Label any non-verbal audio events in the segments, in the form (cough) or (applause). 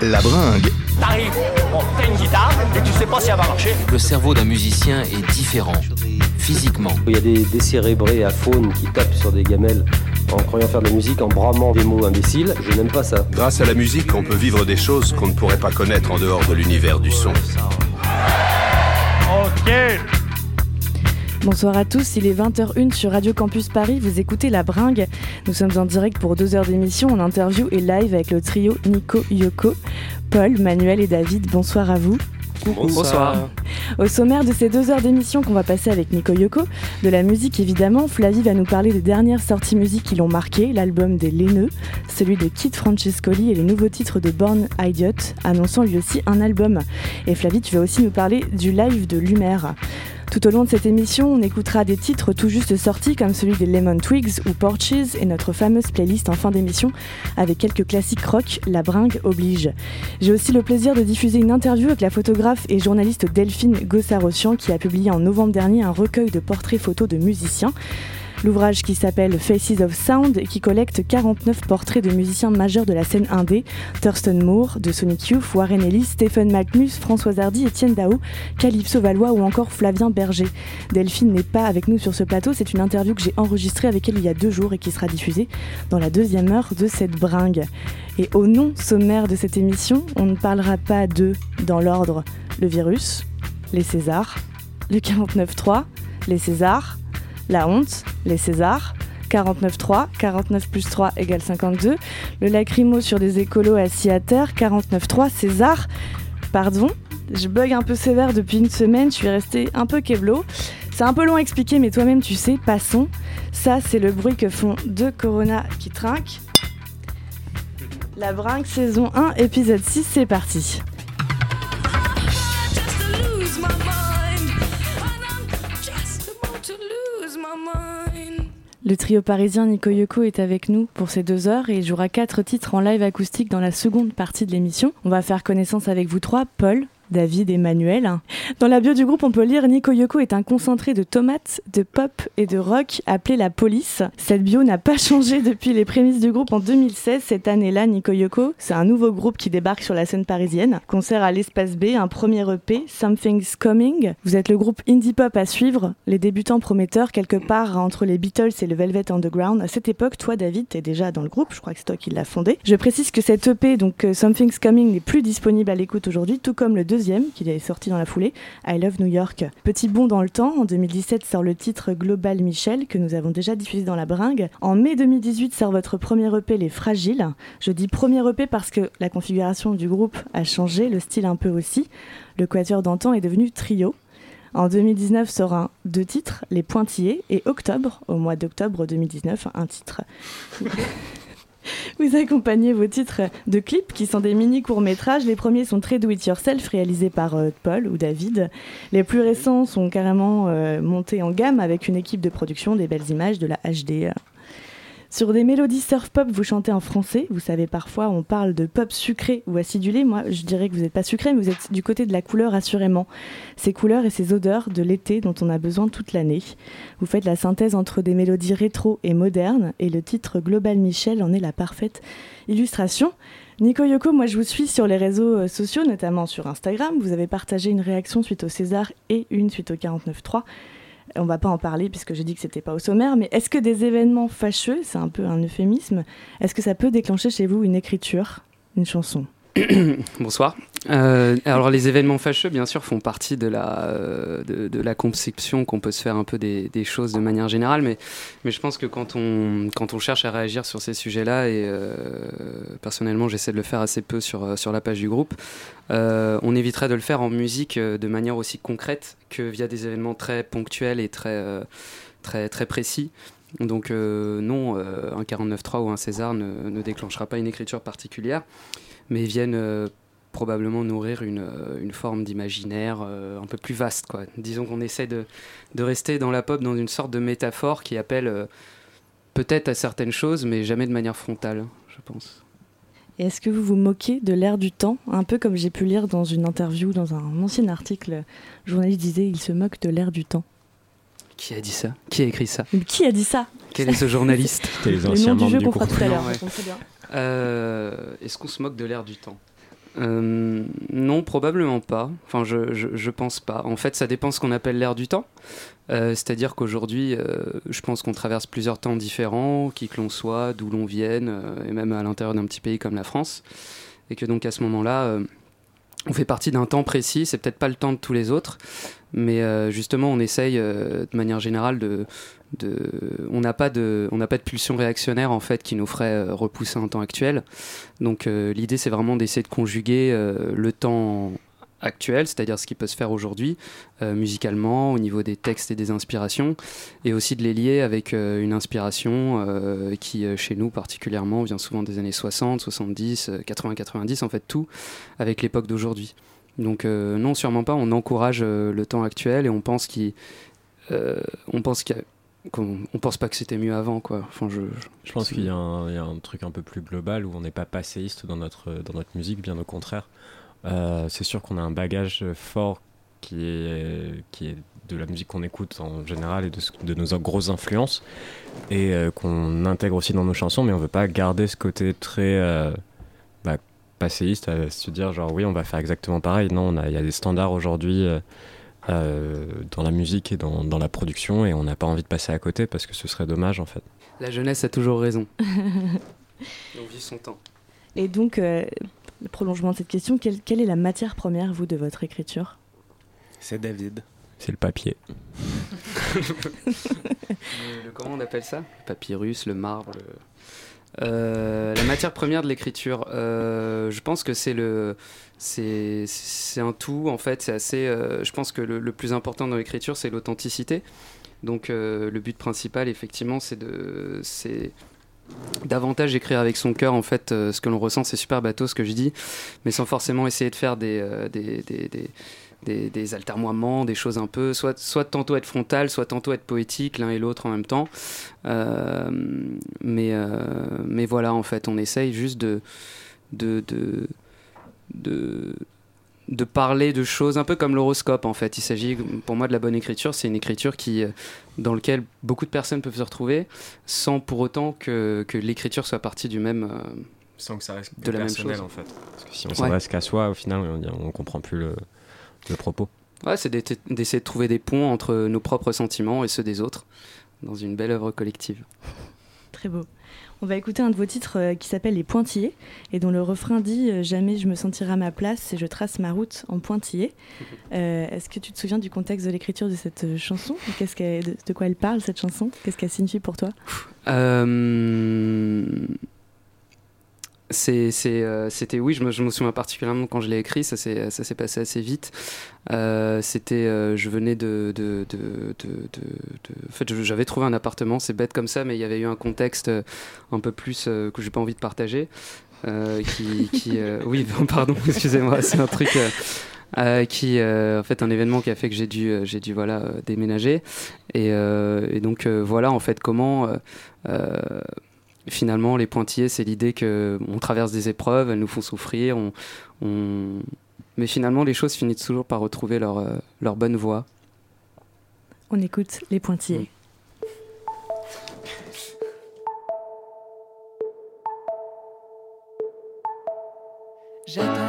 La bringue. T'arrives, bon, t'as une guitare et tu sais pas si elle va marcher. Le cerveau d'un musicien est différent, physiquement. Il y a des décérébrés à faune qui tapent sur des gamelles en croyant faire de la musique, en bramant des mots imbéciles. Je n'aime pas ça. Grâce à la musique, on peut vivre des choses qu'on ne pourrait pas connaître en dehors de l'univers du son. Ok. Bonsoir à tous, il est 20h01 sur Radio Campus Paris, vous écoutez La Bringue. Nous sommes en direct pour deux heures d'émission en interview et live avec le trio Nico Yoko, Paul, Manuel et David. Bonsoir à vous. Bonsoir. Au sommaire de ces deux heures d'émission qu'on va passer avec Nico Yoko, de la musique évidemment, Flavie va nous parler des dernières sorties musique qui l'ont marqué, l'album des Laineux, celui de Kit Francescoli et les nouveaux titres de Born Idiot, annonçant lui aussi un album. Et Flavie, tu vas aussi nous parler du live de Lumer. Tout au long de cette émission, on écoutera des titres tout juste sortis comme celui des Lemon Twigs ou Porches et notre fameuse playlist en fin d'émission avec quelques classiques rock, la bringue oblige. J'ai aussi le plaisir de diffuser une interview avec la photographe et journaliste Delphine Gossarossian qui a publié en novembre dernier un recueil de portraits photos de musiciens. L'ouvrage qui s'appelle Faces of Sound et qui collecte 49 portraits de musiciens majeurs de la scène indé, Thurston Moore, de Sonic Youth, Warren Ellis, Stephen McMus, Françoise Hardy, Étienne Dao, Calypso Valois ou encore Flavien Berger. Delphine n'est pas avec nous sur ce plateau, c'est une interview que j'ai enregistrée avec elle il y a deux jours et qui sera diffusée dans la deuxième heure de cette bringue. Et au nom sommaire de cette émission, on ne parlera pas de, dans l'ordre, le virus, les Césars, le 49.3, les Césars, la honte, les Césars, 49.3, 49 plus 3 égale 52, le lacrymo sur des écolos assis à terre, 49.3, César, pardon, je bug un peu sévère depuis une semaine, je suis restée un peu keblo. C'est un peu long à expliquer, mais toi-même tu sais, passons. Ça, c'est le bruit que font deux Corona qui trinquent. La brinque saison 1, épisode 6, c'est parti. Le trio parisien Nico Yoko est avec nous pour ces deux heures et jouera quatre titres en live acoustique dans la seconde partie de l'émission. On va faire connaissance avec vous trois, Paul, David et Manuel. Dans la bio du groupe, on peut lire Nico Yoko est un concentré de tomates, de pop et de rock appelé la police. Cette bio n'a pas (laughs) changé depuis les prémices du groupe en 2016. Cette année-là, Nico Yoko, c'est un nouveau groupe qui débarque sur la scène parisienne. Concert à l'Espace B, un premier EP, Something's Coming. Vous êtes le groupe indie pop à suivre, les débutants prometteurs quelque part entre les Beatles et le Velvet Underground. À cette époque, toi, David, t'es déjà dans le groupe. Je crois que c'est toi qui l'as fondé. Je précise que cet EP, donc euh, Something's Coming, n'est plus disponible à l'écoute aujourd'hui, tout comme le deuxième qui est sorti dans la foulée, I Love New York. Petit bond dans le temps, en 2017 sort le titre Global Michel que nous avons déjà diffusé dans la bringue. En mai 2018 sort votre premier EP Les Fragiles. Je dis premier EP parce que la configuration du groupe a changé, le style un peu aussi. Le quatuor d'antan est devenu trio. En 2019 sort un deux titres, Les Pointillés, et Octobre, au mois d'octobre 2019, un titre. Vous accompagnez vos titres de clips qui sont des mini courts-métrages. Les premiers sont très do-it-yourself, réalisés par euh, Paul ou David. Les plus récents sont carrément euh, montés en gamme avec une équipe de production, des belles images, de la HD. Sur des mélodies surf pop, vous chantez en français. Vous savez, parfois, on parle de pop sucré ou acidulé. Moi, je dirais que vous n'êtes pas sucré, mais vous êtes du côté de la couleur, assurément. Ces couleurs et ces odeurs de l'été dont on a besoin toute l'année. Vous faites la synthèse entre des mélodies rétro et modernes, et le titre Global Michel en est la parfaite illustration. Nico Yoko, moi je vous suis sur les réseaux euh, sociaux, notamment sur Instagram. Vous avez partagé une réaction suite au César et une suite au 49.3. On va pas en parler puisque j'ai dit que c'était pas au sommaire, mais est-ce que des événements fâcheux, c'est un peu un euphémisme, est-ce que ça peut déclencher chez vous une écriture, une chanson? (coughs) Bonsoir. Euh, alors les événements fâcheux, bien sûr, font partie de la, euh, de, la conception qu'on peut se faire un peu des, choses de manière générale, mais, mais je pense que quand on, quand on cherche à réagir sur ces sujets-là, et euh, personnellement j'essaie de le faire assez peu sur, sur la page du groupe, on éviterait de le faire en musique de manière aussi concrète que via des événements très ponctuels et très, très, très précis. Donc non, un 49.3 ou un César ne, déclenchera pas une écriture particulière mais viennent euh, probablement nourrir une, euh, forme d'imaginaire euh, un peu plus vaste. Quoi. Disons qu'on essaie de, rester dans la pop dans une sorte de métaphore qui appelle peut-être à certaines choses, mais jamais de manière frontale, je pense. Est-ce que vous vous moquez de l'air du temps? Un peu comme j'ai pu lire dans une interview, dans un ancien article, le journaliste disait il se moque de l'air du temps. Qui a dit ça? Qui a écrit ça? Mais Qui a dit ça? Quel est ce journaliste? (laughs) Les noms du jeu qu'on fera tout à l'heure. Euh, Est-ce qu'on se moque de l'air du temps? Euh, non, probablement pas. Enfin, je, je, je pense pas. En fait, ça dépend ce qu'on appelle l'ère du temps. Euh, C'est-à-dire qu'aujourd'hui, euh, je pense qu'on traverse plusieurs temps différents, qui que l'on soit, d'où l'on vienne, euh, et même à l'intérieur d'un petit pays comme la France. Et que donc à ce moment-là, euh, on fait partie d'un temps précis. C'est peut-être pas le temps de tous les autres, mais euh, justement, on essaye euh, de manière générale de. on n'a pas de, on pas de pulsion réactionnaire en fait qui nous ferait euh, repousser un temps actuel. Donc l'idée, c'est vraiment d'essayer de conjuguer le temps actuel, c'est-à-dire ce qui peut se faire aujourd'hui, musicalement, au niveau des textes et des inspirations, et aussi de les lier avec une inspiration qui, chez nous particulièrement, vient souvent des années 60, 70, euh, 80, 90, en fait tout avec l'époque d'aujourd'hui. Donc euh, non, sûrement pas, on encourage euh, le temps actuel et on pense qu'il... euh, on pense qu'il on pense pas que c'était mieux avant, quoi. Enfin, je, Je pense qu'il y, a un il y a un truc un peu plus global où on n'est pas passéiste dans notre, dans notre musique, bien au contraire. Euh, c'est sûr qu'on a un bagage fort qui est, qui est de la musique qu'on écoute en général et de, de nos grosses influences et euh, qu'on intègre aussi dans nos chansons, mais on veut pas garder ce côté très euh, passéiste à se dire genre oui on va faire exactement pareil. Non, on a- il y a des standards aujourd'hui euh, euh, dans la musique et dans, dans la production et on n'a pas envie de passer à côté parce que ce serait dommage en fait. La jeunesse a toujours raison. (laughs) on vit son temps. Et donc, euh, le prolongement de cette question, quelle, quelle est la matière première, vous, de votre écriture? C'est David. C'est le papier. (laughs) Le- le- comment on appelle ça? Le papyrus, le marbre. le- Euh, la matière première de l'écriture, euh, je pense que c'est le, c'est, un tout en fait. C'est assez. euh, je pense que le, plus important dans l'écriture, c'est l'authenticité. Donc le but principal, effectivement, c'est de, c'est davantage écrire avec son cœur en fait. ce que l'on ressent, c'est super bateau ce que je dis, mais sans forcément essayer de faire des, des, des des, des altermoiements, des choses un peu, soit, soit tantôt être frontal, soit tantôt être poétique, l'un et l'autre en même temps. Euh, mais, euh, mais voilà, en fait, on essaye juste de, de, de, de, de parler de choses un peu comme l'horoscope, en fait. Il s'agit, pour moi, de la bonne écriture. C'est une écriture qui, euh, dans laquelle beaucoup de personnes peuvent se retrouver, sans pour autant que, que l'écriture soit partie du même. Sans que ça reste de la même chose. en fait. Parce que si on Ouais. s'adresse qu'à soi, au final, on, on comprend plus le, le propos. Ouais, c'est d'essayer de trouver des ponts entre nos propres sentiments et ceux des autres dans une belle œuvre collective. (laughs) Très beau. On va écouter un de vos titres euh, qui s'appelle Les Pointillés et dont le refrain dit euh, Jamais je me sentirai à ma place et je trace ma route en pointillé. Euh, Est-ce que tu te souviens du contexte de l'écriture de cette chanson? Qu'est-ce qu'elle- de, de quoi elle parle cette chanson? Qu'est-ce qu'elle signifie pour toi? Euh, euh, c'était, oui, je me, souviens particulièrement quand je l'ai écrit, ça s'est, passé assez vite. Euh, c'était, euh, je venais de, de, de, de, en fait, j'avais trouvé un appartement, c'est bête comme ça, mais il y avait eu un contexte euh, un peu plus euh, que j'ai pas envie de partager. euh, qui, qui euh, (laughs) oui, pardon, (laughs) excusez-moi, c'est un truc. euh, euh, qui euh, en fait un événement qui a fait que j'ai dû euh, j'ai dû voilà euh, déménager et, euh, et donc euh, voilà en fait comment euh, euh, finalement les pointillés c'est l'idée que on traverse des épreuves elles nous font souffrir on, on- mais finalement les choses finissent toujours par retrouver leur euh, leur bonne voie On écoute Les Pointillés. Bien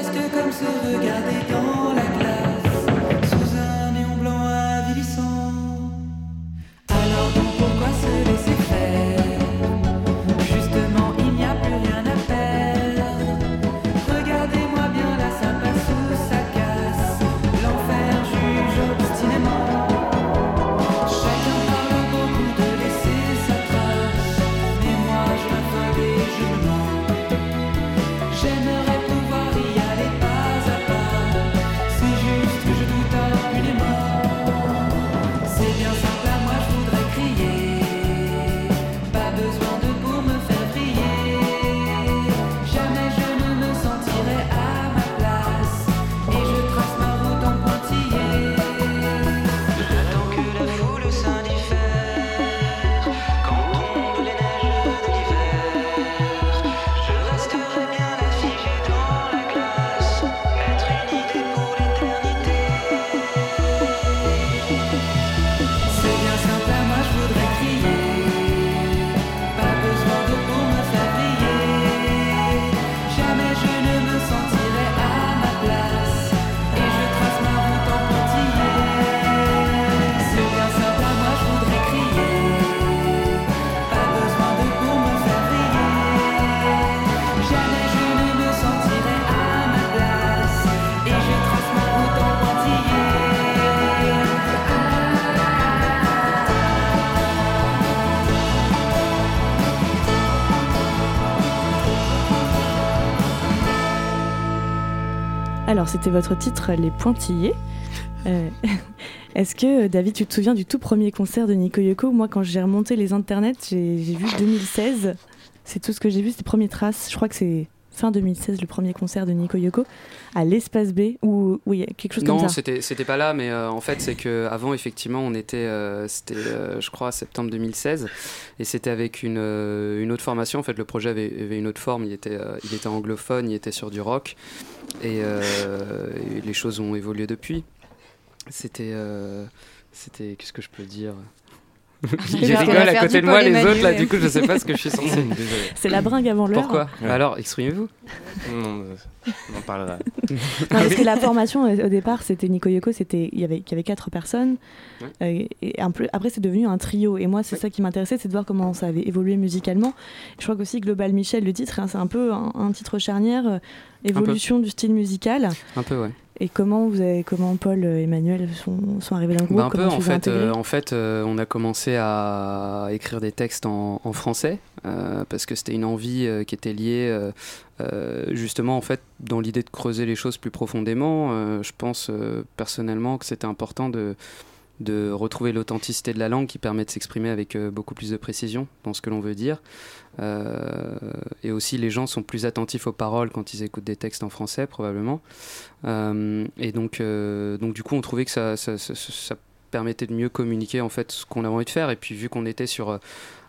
reste comme se regarder dans la glace. C'était votre titre Les Pointillés. Euh, (laughs) Est-ce que, David, tu te souviens du tout premier concert de Nico Yoko? Moi, quand j'ai remonté les internets, j'ai j'ai vu 2016. C'est tout ce que j'ai vu, c'est les premières traces. Je crois que c'est fin 2016 le premier concert de Nico Yoko à l'Espace B ou oui quelque chose Non, comme ça. c'était c'était pas là, mais euh, en fait, c'est que avant effectivement, on était, euh, c'était, euh, je crois, septembre 2016, et c'était avec une, une autre formation. En fait, le projet avait, avait une autre forme. Il était, il était anglophone, il était sur du rock, et, et les choses ont évolué depuis. C'était, c'était, qu'est-ce que je peux dire? Ils va rigolent à côté de moi, les autres là. Du coup, je sais pas ce que je suis censé. (laughs) C'est la bringue avant l'heure. Pourquoi? Ouais. Alors, exprimez-vous. Non, on en parlera. Non, parce que la formation au départ, c'était Nico Yoko, c'était il y avait il y avait quatre personnes. Euh, et un peu, après, c'est devenu un trio. Et moi, c'est Ouais. ça qui m'intéressait, c'est de voir comment ça avait évolué musicalement. Je crois qu'aussi Global Michel, le titre, hein, c'est un peu un, un titre charnière, euh, évolution du style musical. Un peu, ouais. Et comment vous avez, comment Paul et Emmanuel sont, sont arrivés dans le groupe? Bah, un peu, tu en fait, euh, en fait euh, on a commencé à écrire des textes en, en français euh, parce que c'était une envie euh, qui était liée euh, euh, justement en fait dans l'idée de creuser les choses plus profondément. Euh, je pense euh, personnellement que c'était important de de retrouver l'authenticité de la langue qui permet de s'exprimer avec euh, beaucoup plus de précision dans ce que l'on veut dire. Euh, et aussi, les gens sont plus attentifs aux paroles quand ils écoutent des textes en français, probablement. Euh, et donc, donc, du coup, on trouvait que ça, ça, permettait de mieux communiquer en fait ce qu'on avait envie de faire. Et puis, vu qu'on était sur,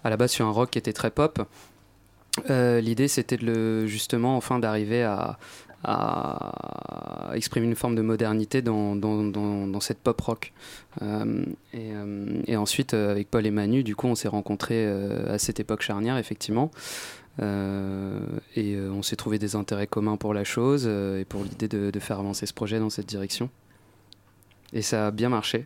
à la base sur un rock qui était très pop, l'idée c'était justement, enfin, d'arriver à, à exprimer une forme de modernité dans, dans, dans, cette pop rock. Euh, et, euh, et ensuite, euh, avec Paul et Manu, du coup, on s'est rencontrés à cette époque charnière, effectivement. Et on s'est trouvé des intérêts communs pour la chose et pour l'idée de faire avancer ce projet dans cette direction. Et ça a bien marché.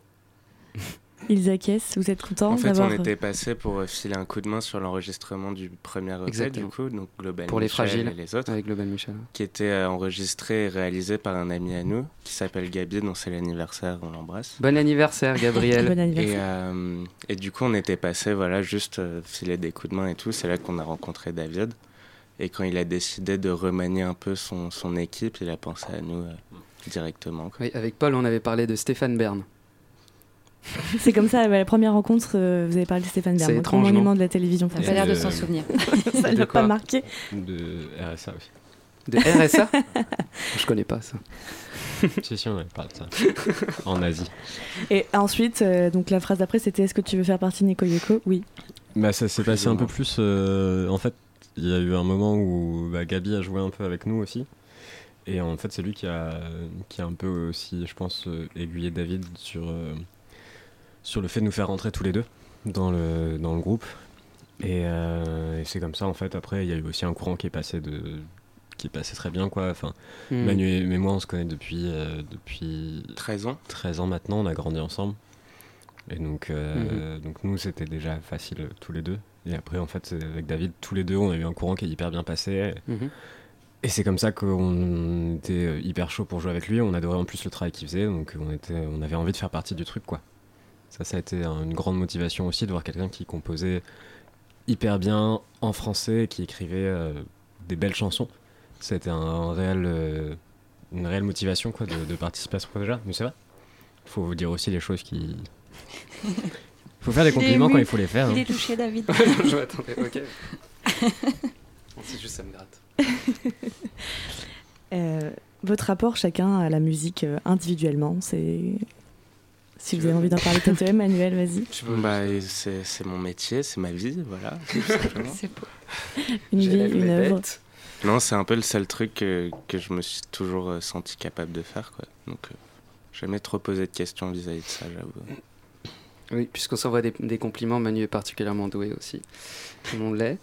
(laughs) Ils acquiescent, vous êtes contents En fait, on était passé pour euh, filer un coup de main sur l'enregistrement du premier EP, du coup, donc Global Pour les Michel fragiles. et les autres, Avec Global Michel. qui était euh, enregistré et réalisé par un ami à nous, qui s'appelle Gabi, dont c'est l'anniversaire, on l'embrasse. Bon anniversaire, Gabriel. (laughs) Bon Et, anniversaire. euh, et du coup, on était passé, voilà, juste euh, filer des coups de main et tout. C'est là qu'on a rencontré David. Et quand il a décidé de remanier un peu son, son équipe, il a pensé à nous euh, directement. quoi. Oui, avec Paul, on avait parlé de Stéphane Bern. (laughs) C'est comme ça, bah, la première rencontre, euh, vous avez parlé de Stéphane Bern, monument de la télévision T'as pas française. l'air de s'en souvenir. (laughs) ça De l'a pas marqué. De RSA aussi. De RSA (laughs) Je connais pas ça. si, si, on avait parlé de ça. En Asie. Et ensuite, euh, donc la phrase d'après, c'était Est-ce que tu veux faire partie de Nico Yoko? Oui. Bah, ça s'est passé un peu plus. euh, en fait, il y a eu un moment où bah, Gabi a joué un peu avec nous aussi. Et en fait, c'est lui qui a, qui a un peu aussi, je pense, euh, aiguillé David sur, euh, sur le fait de nous faire rentrer tous les deux dans le, dans le groupe. Et, euh, et c'est comme ça, en fait. Après, il y a eu aussi un courant qui est passé, de, qui est passé très bien, quoi. Enfin, Hmm. Manu et et moi, on se connaît depuis, euh, depuis 13 ans 13 ans maintenant, on a grandi ensemble. Et donc, euh, donc nous, c'était déjà facile tous les deux. Et après, en fait, avec David, tous les deux, on a eu un courant qui est hyper bien passé. Mhm. Et c'est comme ça qu'on était hyper chaud pour jouer avec lui. On adorait en plus le travail qu'il faisait, donc on, était, on avait envie de faire partie du truc, quoi. Ça, ça a été un- une grande motivation aussi de voir quelqu'un qui composait hyper bien en français, qui écrivait euh, des belles chansons. C'était un, un réel, euh, une réelle motivation quoi, de, de participer à ce projet-là. Mais c'est vrai. faut vous dire aussi les choses qui. (laughs) faut faire des Il compliments quand il faut les faire. Il hein. est touché, David. (laughs) je m'attendais, ok. (laughs) C'est juste ça me gratte. Euh, votre rapport chacun à la musique individuellement, c'est. Si vous avez envie d'en parler peut-être (laughs) Emmanuel, vas-y. bah, c'est mon métier, c'est ma vie, voilà. (laughs) C'est beau. Une vie, une œuvre. Non, c'est un peu le seul truc que, que je me suis toujours euh, senti capable de faire. Quoi. Donc, euh, jamais trop posé de questions vis-à-vis de ça, j'avoue. Oui, puisqu'on s'envoie des, des compliments, Manu est particulièrement doué aussi. Tout le monde l'est.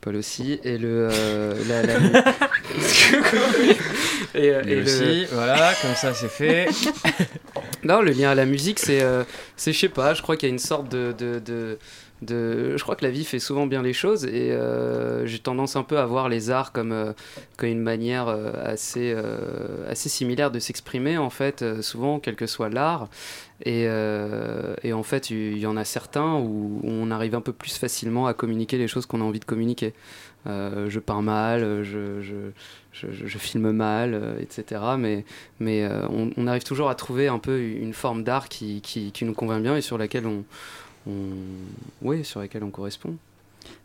Paul aussi. Et le. euh, la, la- (laughs) et, euh, et le- aussi, voilà, comme ça c'est fait. Non, le lien à la musique, c'est, euh, je sais pas, je crois qu'il y a une sorte de, de, de. Je crois que la vie fait souvent bien les choses et euh, j'ai tendance un peu à voir les arts comme, euh, comme une manière euh, assez, assez similaire de s'exprimer, en fait, souvent, quel que soit l'art. Et, et en fait, il y en a certains où on arrive un peu plus facilement à communiquer les choses qu'on a envie de communiquer. Je peins mal, je, je, je- je filme mal, euh, etc. Mais, mais euh, on, on arrive toujours à trouver un peu une forme d'art qui, qui, qui nous convient bien et sur laquelle on, on, oui, sur laquelle on correspond.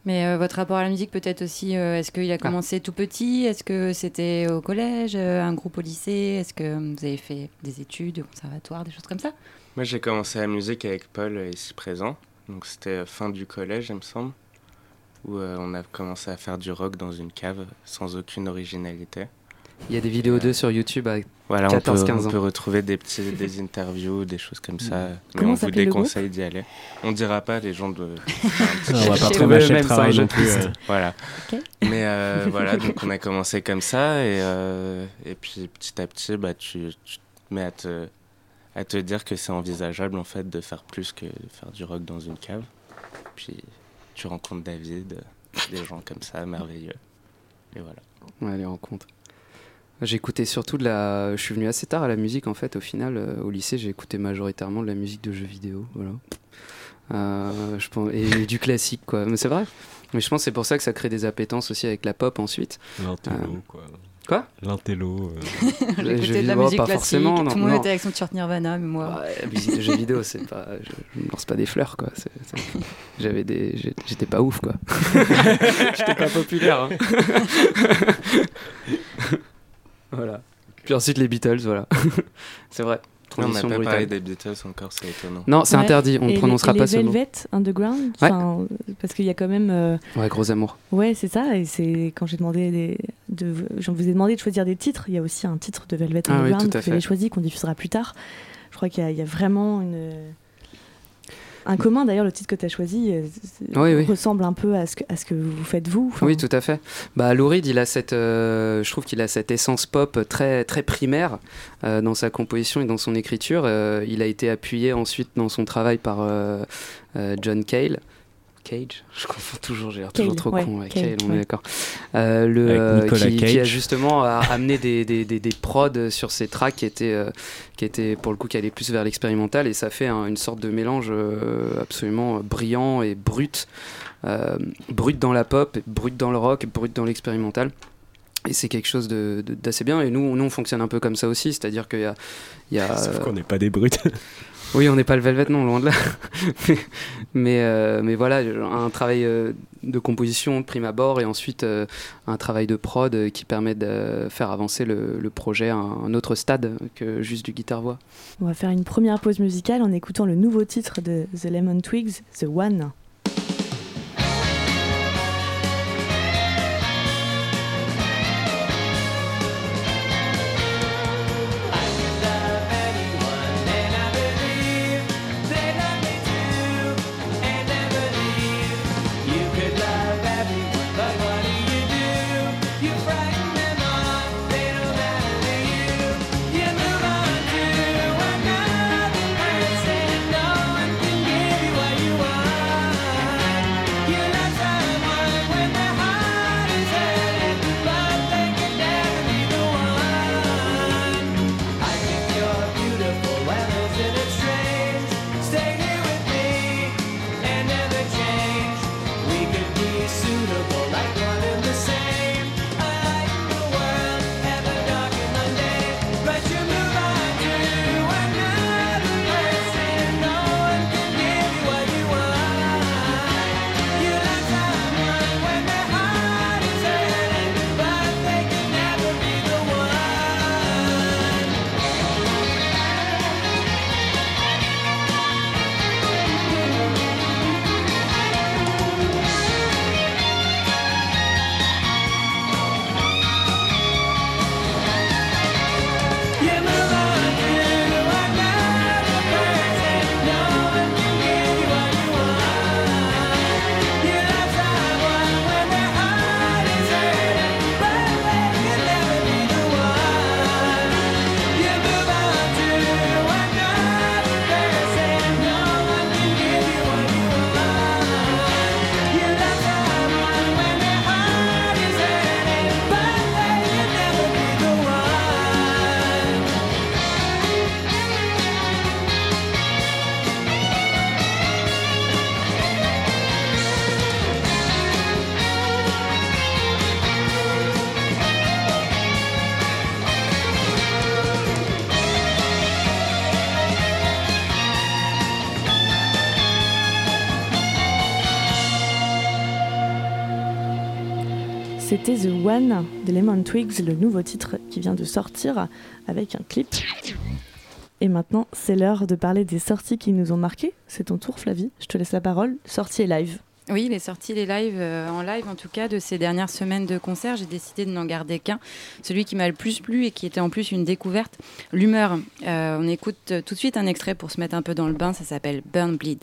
Mais euh, votre rapport à la musique peut-être aussi, euh, est-ce qu'il a commencé tout petit? Est-ce que c'était au collège, euh, un groupe au lycée? Est-ce que vous avez fait des études au conservatoire, des choses comme ça? Moi, j'ai commencé la musique avec Paul, ici présent. Donc, c'était fin du collège, il me semble, où euh, on a commencé à faire du rock dans une cave sans aucune originalité. Il y a des vidéos d'eux sur YouTube à Voilà, on peut, 14-15 on ans. peut retrouver des, petits, des interviews, des choses comme ça. Mais Comment on vous déconseille d'y aller. On dira pas, les gens de. (laughs) On va pas trop eux mâcher le travail non plus. euh. Voilà. Mais euh, (laughs) voilà, donc on a commencé comme ça. Et, euh, et puis petit à petit, bah, tu, tu te mets à te, à te dire que c'est envisageable en fait de faire plus que de faire du rock dans une cave. Puis tu rencontres David, des gens comme ça, merveilleux. Et voilà. Ouais, les rencontres. J'écoutais surtout de la. Je suis venu assez tard à la musique en fait. Au final, euh, au lycée, j'ai écouté majoritairement de la musique de jeux vidéo. Voilà. Euh, je pense... Et du classique quoi. Mais c'est vrai. Mais je pense que c'est pour ça que ça crée des appétences aussi avec la pop ensuite. L'intello, Euh, quoi. Quoi L'intello. euh. (laughs) Les jeux J'écoutais de la vidéo, musique pas classique, forcément, non, tout le monde non. était avec son t-shirt Nirvana, mais moi... Ouais, la musique de jeux vidéo, c'est pas. Je, je me lance pas des fleurs quoi. C'est- c'est- J'avais des. J'étais pas ouf quoi. (laughs) J'étais pas populaire. hein. (laughs) voilà. Puis ensuite les Beatles, voilà. c'est vrai. on n'a pas brutale. parlé des Beatles encore, c'est étonnant. Non, c'est Ouais. interdit, on ne prononcera et pas les ce mot. Velvet Underground, Ouais. euh, parce qu'il y a quand même. euh, Ouais, gros amour. Ouais, c'est ça. Et c'est quand j'ai demandé des, de, je vous ai demandé de choisir des titres. Il y a aussi un titre de Velvet Ah oui, Underground à que vous avez choisi, qu'on diffusera plus tard. Je crois qu'il y, a- il y a vraiment une un commun. D'ailleurs, le titre que tu as choisi euh, Oui, oui. ressemble un peu à ce que, à ce que vous faites vous. Enfin, Oui, tout à fait. Bah, Lou Reed, il a cette, euh, je trouve qu'il a cette essence pop très très primaire euh, dans sa composition et dans son écriture. Euh, il a été appuyé ensuite dans son travail par John Cale. Cage, (laughs) je confonds toujours, j'ai l'air toujours trop ouais, con. ouais, Cale, on est d'accord. Euh, le, euh, qui, qui a Cage. justement (laughs) amené des, des, des, des prods sur ses tracks qui étaient, euh, qui étaient pour le coup qui allaient plus vers l'expérimental et ça fait un- une sorte de mélange euh, absolument brillant et brut euh, brut dans la pop, brut dans le rock, brut dans l'expérimental. Et c'est quelque chose de- de- d'assez bien. Et nous, nous, on fonctionne un peu comme ça aussi, c'est-à-dire qu'il y a, il y a Sauf euh, qu'on n'est pas des brutes. (laughs) oui, on n'est pas le Velvet, non, loin de là. (laughs) euh, mais voilà, un travail euh, de composition de prime abord et ensuite euh, un travail de prod qui permet de faire avancer le, le projet à un autre stade que juste du guitare-voix. On va faire une première pause musicale en écoutant le nouveau titre de The Lemon Twigs, The One. One Lemon Twigs, le nouveau titre qui vient de sortir avec un clip. Et maintenant, c'est l'heure de parler des sorties qui nous ont marqués. C'est ton tour, Flavie. Je te laisse la parole. Sorties live. Oui, les sorties, les lives, euh, en live en tout cas, de ces dernières semaines de concert, j'ai décidé de n'en garder qu'un. Celui qui m'a le plus plu et qui était en plus une découverte, l'humeur. Euh, on écoute tout de suite un extrait pour se mettre un peu dans le bain, ça s'appelle Burn Bleed.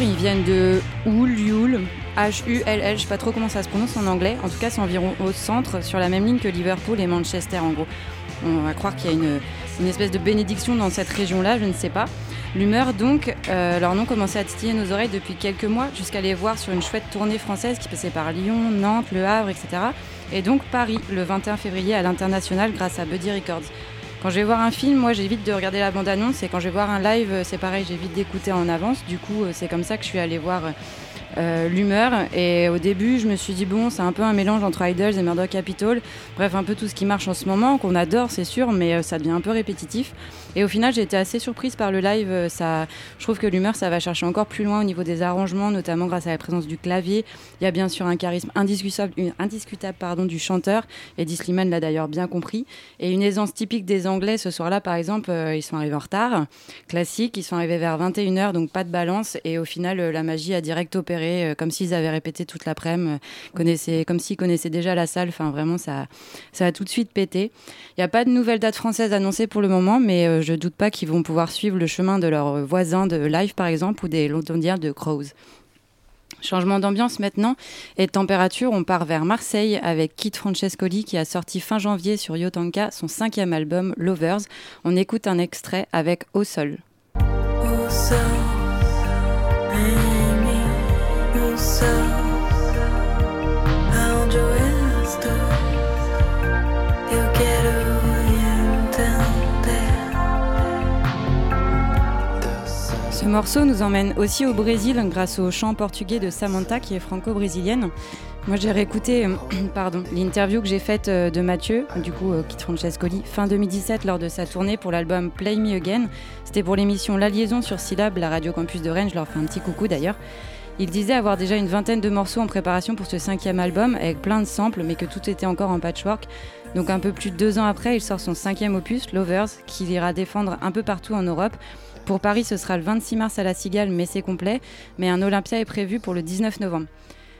Ils viennent de Hull, Yule, H-U-L-L, je sais pas trop comment ça se prononce en anglais. En tout cas, c'est environ au centre, sur la même ligne que Liverpool et Manchester, en gros. On va croire qu'il y a une, une espèce de bénédiction dans cette région-là, je ne sais pas. L'humeur, donc, euh, leur nom commençait à titiller nos oreilles depuis quelques mois, jusqu'à les voir sur une chouette tournée française qui passait par Lyon, Nantes, Le Havre, etc. Et donc Paris, le 21 février à l'international grâce à Buddy Records. Quand je vais voir un film, moi j'évite de regarder la bande-annonce et quand je vais voir un live, euh, c'est pareil, j'évite d'écouter en avance. Du coup, euh, c'est comme ça que je suis allée voir euh, l'humeur. Et au début, je me suis dit, bon, c'est un peu un mélange entre Idols et Murdoch Capital. Bref, un peu tout ce qui marche en ce moment, qu'on adore, c'est sûr, mais ça devient un peu répétitif. Et au final, j'ai été assez surprise par le live. Ça, je trouve que l'humeur, ça va chercher encore plus loin au niveau des arrangements, notamment grâce à la présence du clavier. Il y a bien sûr un charisme indiscutable, indiscutable pardon, du chanteur. Eddie Slimane l'a d'ailleurs bien compris. Et une aisance typique des Anglais ce soir-là, par exemple, euh, ils sont arrivés en retard. Classique, ils sont arrivés vers 21h, donc pas de balance. Et au final, euh, la magie a direct opéré, euh, comme s'ils avaient répété toute l'après-midi, comme s'ils connaissaient déjà la salle. Enfin, vraiment, ça, ça a tout de suite pété. Il n'y a pas de nouvelle date française annoncée pour le moment, mais euh, je doute pas qu'ils vont pouvoir suivre le chemin de leurs voisins de Live, par exemple, ou des Londoniens de Crows. Changement d'ambiance maintenant et de température, on part vers Marseille avec Kit Francescoli qui a sorti fin janvier sur Yotanka son cinquième album Lovers. On écoute un extrait avec. Au sol, Ce morceau nous emmène aussi au Brésil grâce au chant portugais de Samantha qui est franco-brésilienne. Moi j'ai réécouté (clears throat) l'interview que j'ai faite euh, de Mathieu, du coup euh, Kit Francescoli, fin 2017 lors de sa tournée pour l'album Play Me Again. C'était pour l'émission La Liaison sur Syllab, la radio campus de Rennes, je leur fais un petit coucou d'ailleurs. Il disait avoir déjà une vingtaine de morceaux en préparation pour ce cinquième album, avec plein de samples, mais que tout était encore en patchwork. Donc un peu plus de deux ans après, il sort son cinquième opus, Lovers, qu'il ira défendre un peu partout en Europe. Pour Paris, ce sera le 26 mars à la Cigale, mais c'est complet. Mais un Olympia est prévu pour le 19 novembre.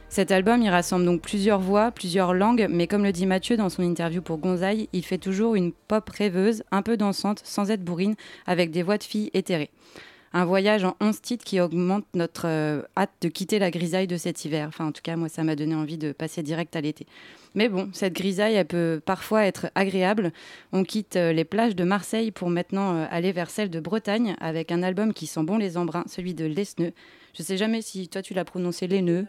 Cet album, il rassemble donc plusieurs voix, plusieurs langues, mais comme le dit Mathieu dans son interview pour Gonzaï, il fait toujours une pop rêveuse, un peu dansante, sans être bourrine, avec des voix de filles éthérées. Un voyage en 11 titres qui augmente notre euh, hâte de quitter la grisaille de cet hiver. Enfin, en tout cas, moi, ça m'a donné envie de passer direct à l'été. Mais bon, cette grisaille, elle peut parfois être agréable. On quitte euh, les plages de Marseille pour maintenant euh, aller vers celles de Bretagne avec un album qui sent bon les embruns, celui de Lesneux. Je sais jamais si toi tu l'as prononcé Lesneux.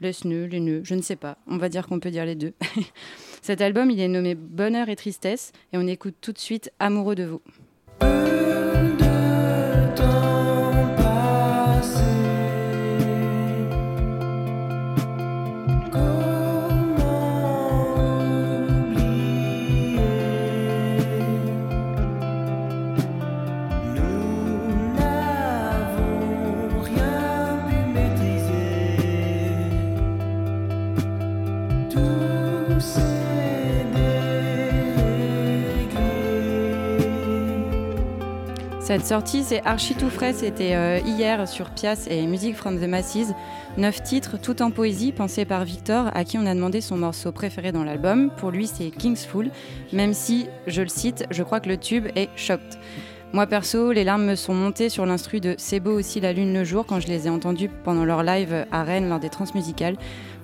Lesneux, Lesneux, je ne sais pas. On va dire qu'on peut dire les deux. (laughs) Cet album, il est nommé Bonheur et Tristesse et on écoute tout de suite Amoureux de vous. Cette sortie, c'est archi tout frais. C'était euh, hier sur Pias et Music from the Masses. Neuf titres, tout en poésie, pensés par Victor, à qui on a demandé son morceau préféré dans l'album. Pour lui, c'est Kingsful, même si, je le cite, je crois que le tube est shocked. Moi perso, les larmes me sont montées sur l'instru de C'est beau aussi la lune le jour quand je les ai entendus pendant leur live à Rennes lors des transmusicales.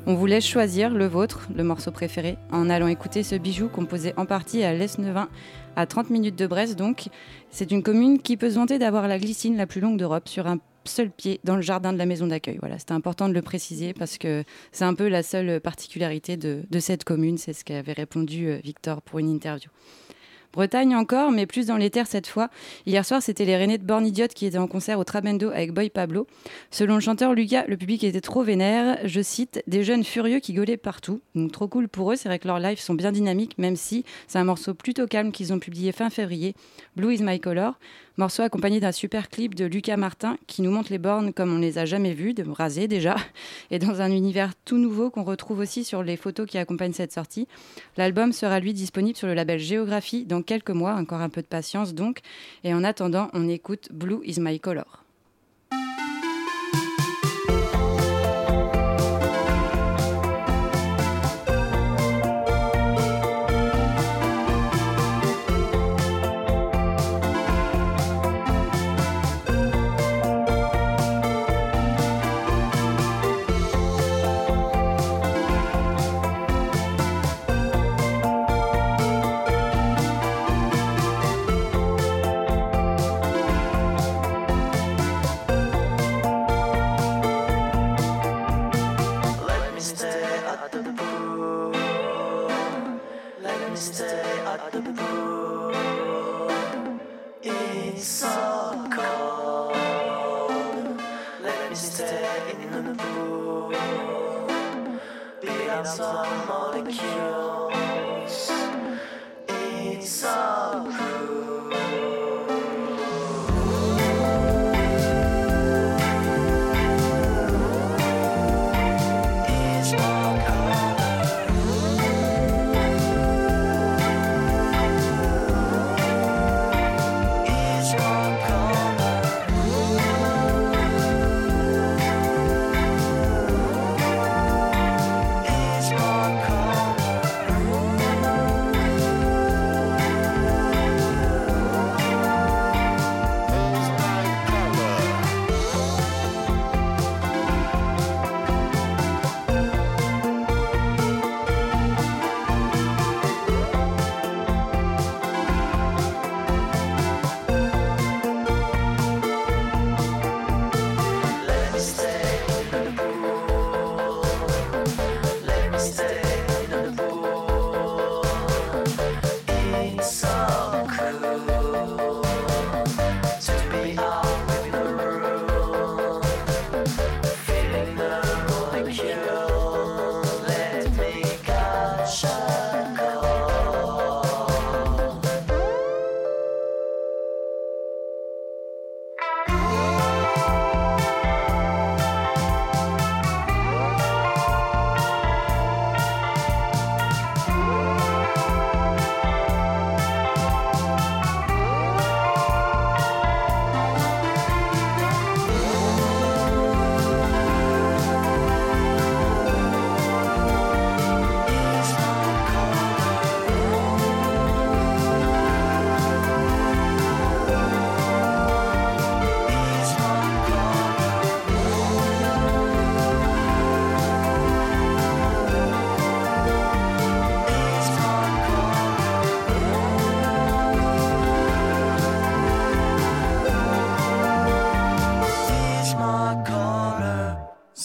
On vous laisse choisir le vôtre, le morceau préféré, en allant écouter ce bijou composé en partie à l'Esnevin, à 30 minutes de Brest donc. C'est une commune qui peut se vanter d'avoir la glycine la plus longue d'Europe sur un seul pied dans le jardin de la maison d'accueil. Voilà, c'était important de le préciser parce que c'est un peu la seule particularité de, cette commune. C'est ce qu'avait répondu euh, Victor pour une interview. Bretagne encore, mais plus dans les terres cette fois. Hier soir, c'était les Rennais de Born Idiot qui étaient en concert au Trabendo avec Boy Pablo. Selon le chanteur Lucas, le public était trop vénère. Je cite Des jeunes furieux qui gueulaient partout. Donc trop cool pour eux. C'est vrai que leurs lives sont bien dynamiques, même si c'est un morceau plutôt calme qu'ils ont publié fin février. Blue is my color. Morceau accompagné d'un super clip de Lucas Martin qui nous montre les bornes comme on les a jamais vues, de rasées déjà, (laughs) et dans un univers tout nouveau qu'on retrouve aussi sur les photos qui accompagnent cette sortie. L'album sera lui disponible sur le label Géographie dans quelques mois, encore un peu de patience donc. Et en attendant, on écoute Blue is my color.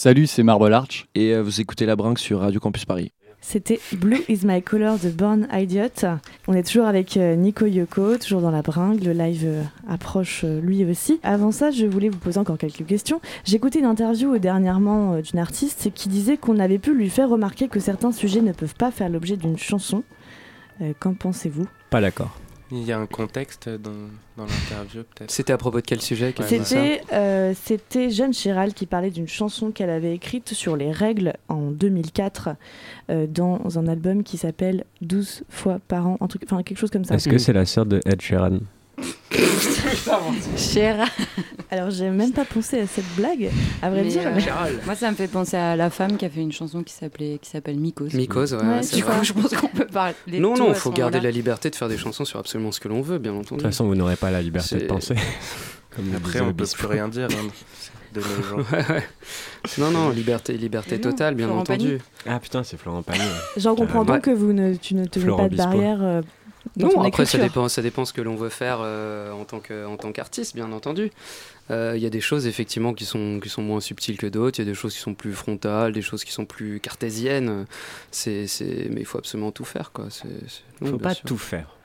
Salut, c'est Marble Arch et euh, vous écoutez La Brinque sur Radio Campus Paris. C'était Blue is my color de Born Idiot. On est toujours avec euh, Nico Yoko, toujours dans la bringue. Le live euh, approche lui aussi. Avant ça, je voulais vous poser encore quelques questions. J'ai écouté une interview dernièrement d'une artiste qui disait qu'on avait pu lui faire remarquer que certains sujets ne peuvent pas faire l'objet d'une chanson. Euh, Qu'en pensez-vous? Pas d'accord. Il y a un contexte dans, dans l'interview, peut-être. C'était à propos de quel sujet C'était euh, c'était Jeanne Chéral qui parlait d'une chanson qu'elle avait écrite sur les règles en 2004 euh, dans un album qui s'appelle 12 fois par an, un truc, enfin quelque chose comme ça. Est-ce que c'est la sœur de Ed Sheeran? (laughs) Cher. Alors j'ai même pas pensé à cette blague, à vrai Mais, dire. euh, mais- Moi, ça me fait penser à la femme qui a fait une chanson qui s'appelait qui s'appelle Mikos. Mycose, ouais, Ouais, du vrai. coup, je pense qu'on peut parler. Non, non, il faut garder la liberté de faire des chansons sur absolument ce que l'on veut, bien entendu. De toute façon, vous n'aurez pas la liberté de penser. (laughs) Comme Après, on le peut plus rien dire hein, de nos (laughs) jours. Ouais, ouais. Non, non, liberté, liberté totale, bien Florent entendu. Ah putain, c'est Florent Pagny. J'en comprends donc que vous ne, tu ne te mets pas de barrière euh, Non, après ça dépend, ça dépend ce que l'on veut faire euh, en tant que en tant qu'artiste, bien entendu. Euh, Il y a des choses effectivement qui sont qui sont moins subtiles que d'autres. Il y a des choses qui sont plus frontales, des choses qui sont plus cartésiennes. C'est c'est mais il faut absolument tout faire quoi. Il faut pas sûr. tout faire.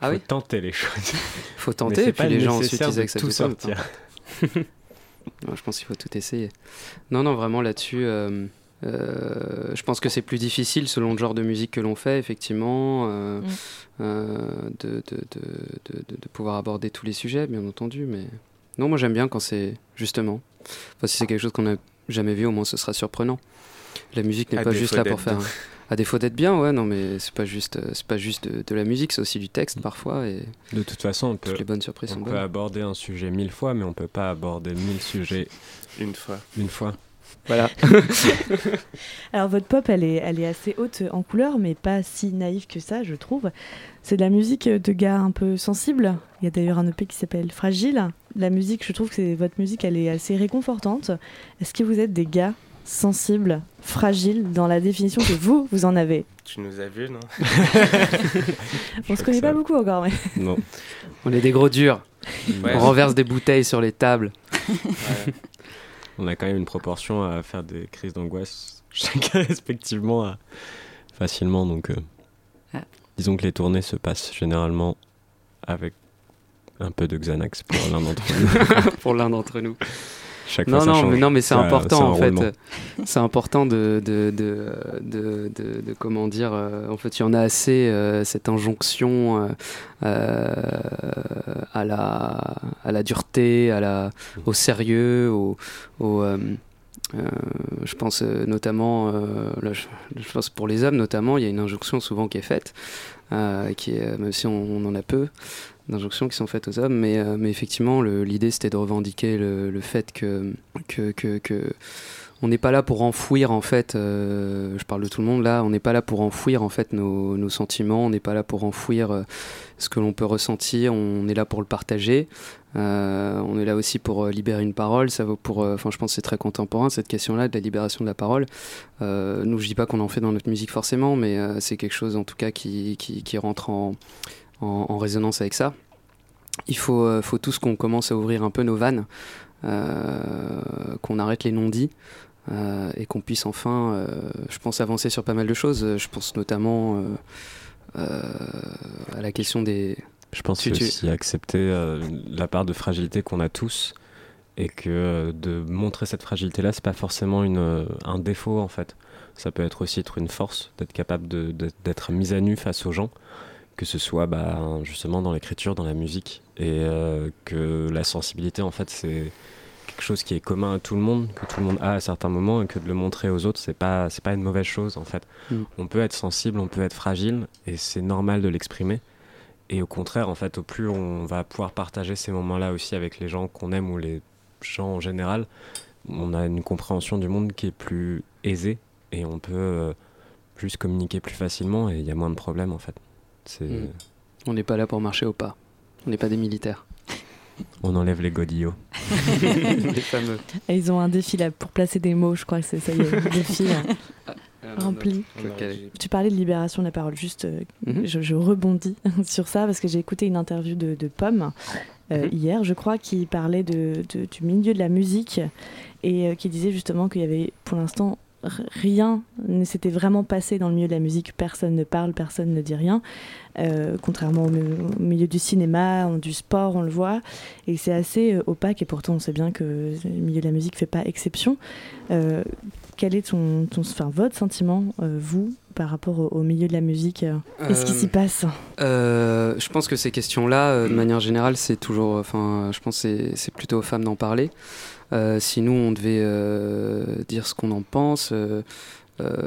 Ah faut oui tenter les choses. (laughs) faut Mais tenter c'est et pas puis les gens nécessaire ensuite ils de acceptent tout sortir. (laughs) Non, je pense qu'il faut tout essayer. Non, non, vraiment là-dessus, euh, je pense que c'est plus difficile selon le genre de musique que l'on fait, effectivement, euh, Mm. euh, de, de, de, de- de- de pouvoir aborder tous les sujets, bien entendu. Mais non, moi j'aime bien quand c'est justement. Enfin, si c'est quelque chose qu'on n'a jamais vu, au moins ce sera surprenant. La musique n'est pas juste là pour faire. bien. À défaut d'être bien, ouais, non, mais c'est pas juste, euh, c'est pas juste de, de la musique, c'est aussi du texte parfois. Et De toute façon, on peut, toutes les bonnes surprises on sont peut bonnes. aborder un sujet mille fois, mais on peut pas aborder mille sujets Une fois. une fois. Voilà. (laughs) Alors votre pop, elle est, elle est assez haute en couleur, mais pas si naïve que ça, je trouve. C'est de la musique de gars un peu sensibles. Il y a d'ailleurs un EP qui s'appelle Fragile. La musique, je trouve que c'est- votre musique, elle est assez réconfortante. Est-ce que vous êtes des gars sensibles, fragiles, dans la définition que vous, vous en avez? Tu nous as vus, non? (laughs) On se connaît pas beaucoup encore, mais... Non. On est des gros durs. Ouais. On renverse des bouteilles sur les tables. On a quand même une proportion à faire des crises d'angoisse (laughs) chacun respectivement à- facilement. Donc, euh, Ah. disons que les tournées se passent généralement avec un peu de Xanax pour l'un d'entre nous. (laughs) pour l'un d'entre nous. Chaque non, fois, non, mais non, mais c'est important en fait. (laughs) C'est important de de, de, de, comment dire. euh, en fait, il y en a assez euh, cette injonction euh, à la à la dureté, à la au sérieux, au, au, euh, euh, je pense euh, notamment, euh, là, je, je pense pour les hommes notamment, il y a une injonction souvent qui est faite, qui est, même si on, on en a peu, d'injonctions qui sont faites aux hommes, mais, euh, mais effectivement, l'idée c'était de revendiquer le, fait que, que, que, n'est pas là pour enfouir en fait, euh, je parle de tout le monde là, on n'est pas là pour enfouir en fait nos, sentiments, on n'est pas là pour enfouir euh, ce que l'on peut ressentir, on est là pour le partager. On est là aussi pour libérer une parole. Ça vaut pour, enfin, je pense que c'est très contemporain cette question-là de la libération de la parole. Nous, je dis pas qu'on en fait dans notre musique forcément, mais c'est quelque chose en tout cas qui, qui, qui rentre en, en, en résonance avec ça. Il faut, euh, faut tous qu'on commence à ouvrir un peu nos vannes, euh, qu'on arrête les non-dits. euh, et qu'on puisse enfin, je pense, avancer sur pas mal de choses. Je pense notamment à la question des, Je pense Tu- que tu- aussi accepter euh, la part de fragilité qu'on a tous et que euh, de montrer cette fragilité-là, c'est pas forcément une, euh, un défaut en fait. Ça peut être aussi être une force d'être capable d'être mis à nu face aux gens, que ce soit bah, justement dans l'écriture, dans la musique, et euh, que la sensibilité en fait c'est quelque chose qui est commun à tout le monde, que tout le monde a à certains moments, et que de le montrer aux autres, c'est pas c'est pas une mauvaise chose en fait. Mm. On peut être sensible, on peut être fragile, et c'est normal de l'exprimer. Et au contraire, en fait, au plus on va pouvoir partager ces moments-là aussi avec les gens qu'on aime ou les gens en général, on a une compréhension du monde qui est plus aisée et on peut euh, plus communiquer plus facilement et il y a moins de problèmes en fait. C'est... Mm. On n'est pas là pour marcher au pas. On n'est pas des militaires. (laughs) On enlève les godillots. (laughs) les fameux. Et ils ont un défi là pour placer des mots, je crois que c'est ça y (laughs) est, le défi euh, rempli. Tu parlais de libération de la parole, juste euh, Mhm. je, je rebondis sur ça parce que j'ai écouté une interview de, de Pomme euh, Mhm. hier, je crois, qui parlait de, de- du milieu de la musique et euh, qui disait justement qu'il y avait pour l'instant rien ne s'était vraiment passé dans le milieu de la musique, personne ne parle, personne ne dit rien, Euh, contrairement au, mi- au milieu du cinéma, du sport, on le voit, et c'est assez euh, opaque et pourtant on sait bien que le milieu de la musique fait pas exception. Euh, quel est ton, ton, enfin, votre sentiment, euh, vous, par rapport au, au milieu de la musique euh, Qu'est-ce qui s'y passe? je pense que ces questions-là, de manière générale, c'est toujours. Enfin, je pense c'est plutôt aux femmes d'en parler. Euh, si nous, on devait euh, dire ce qu'on en pense. euh,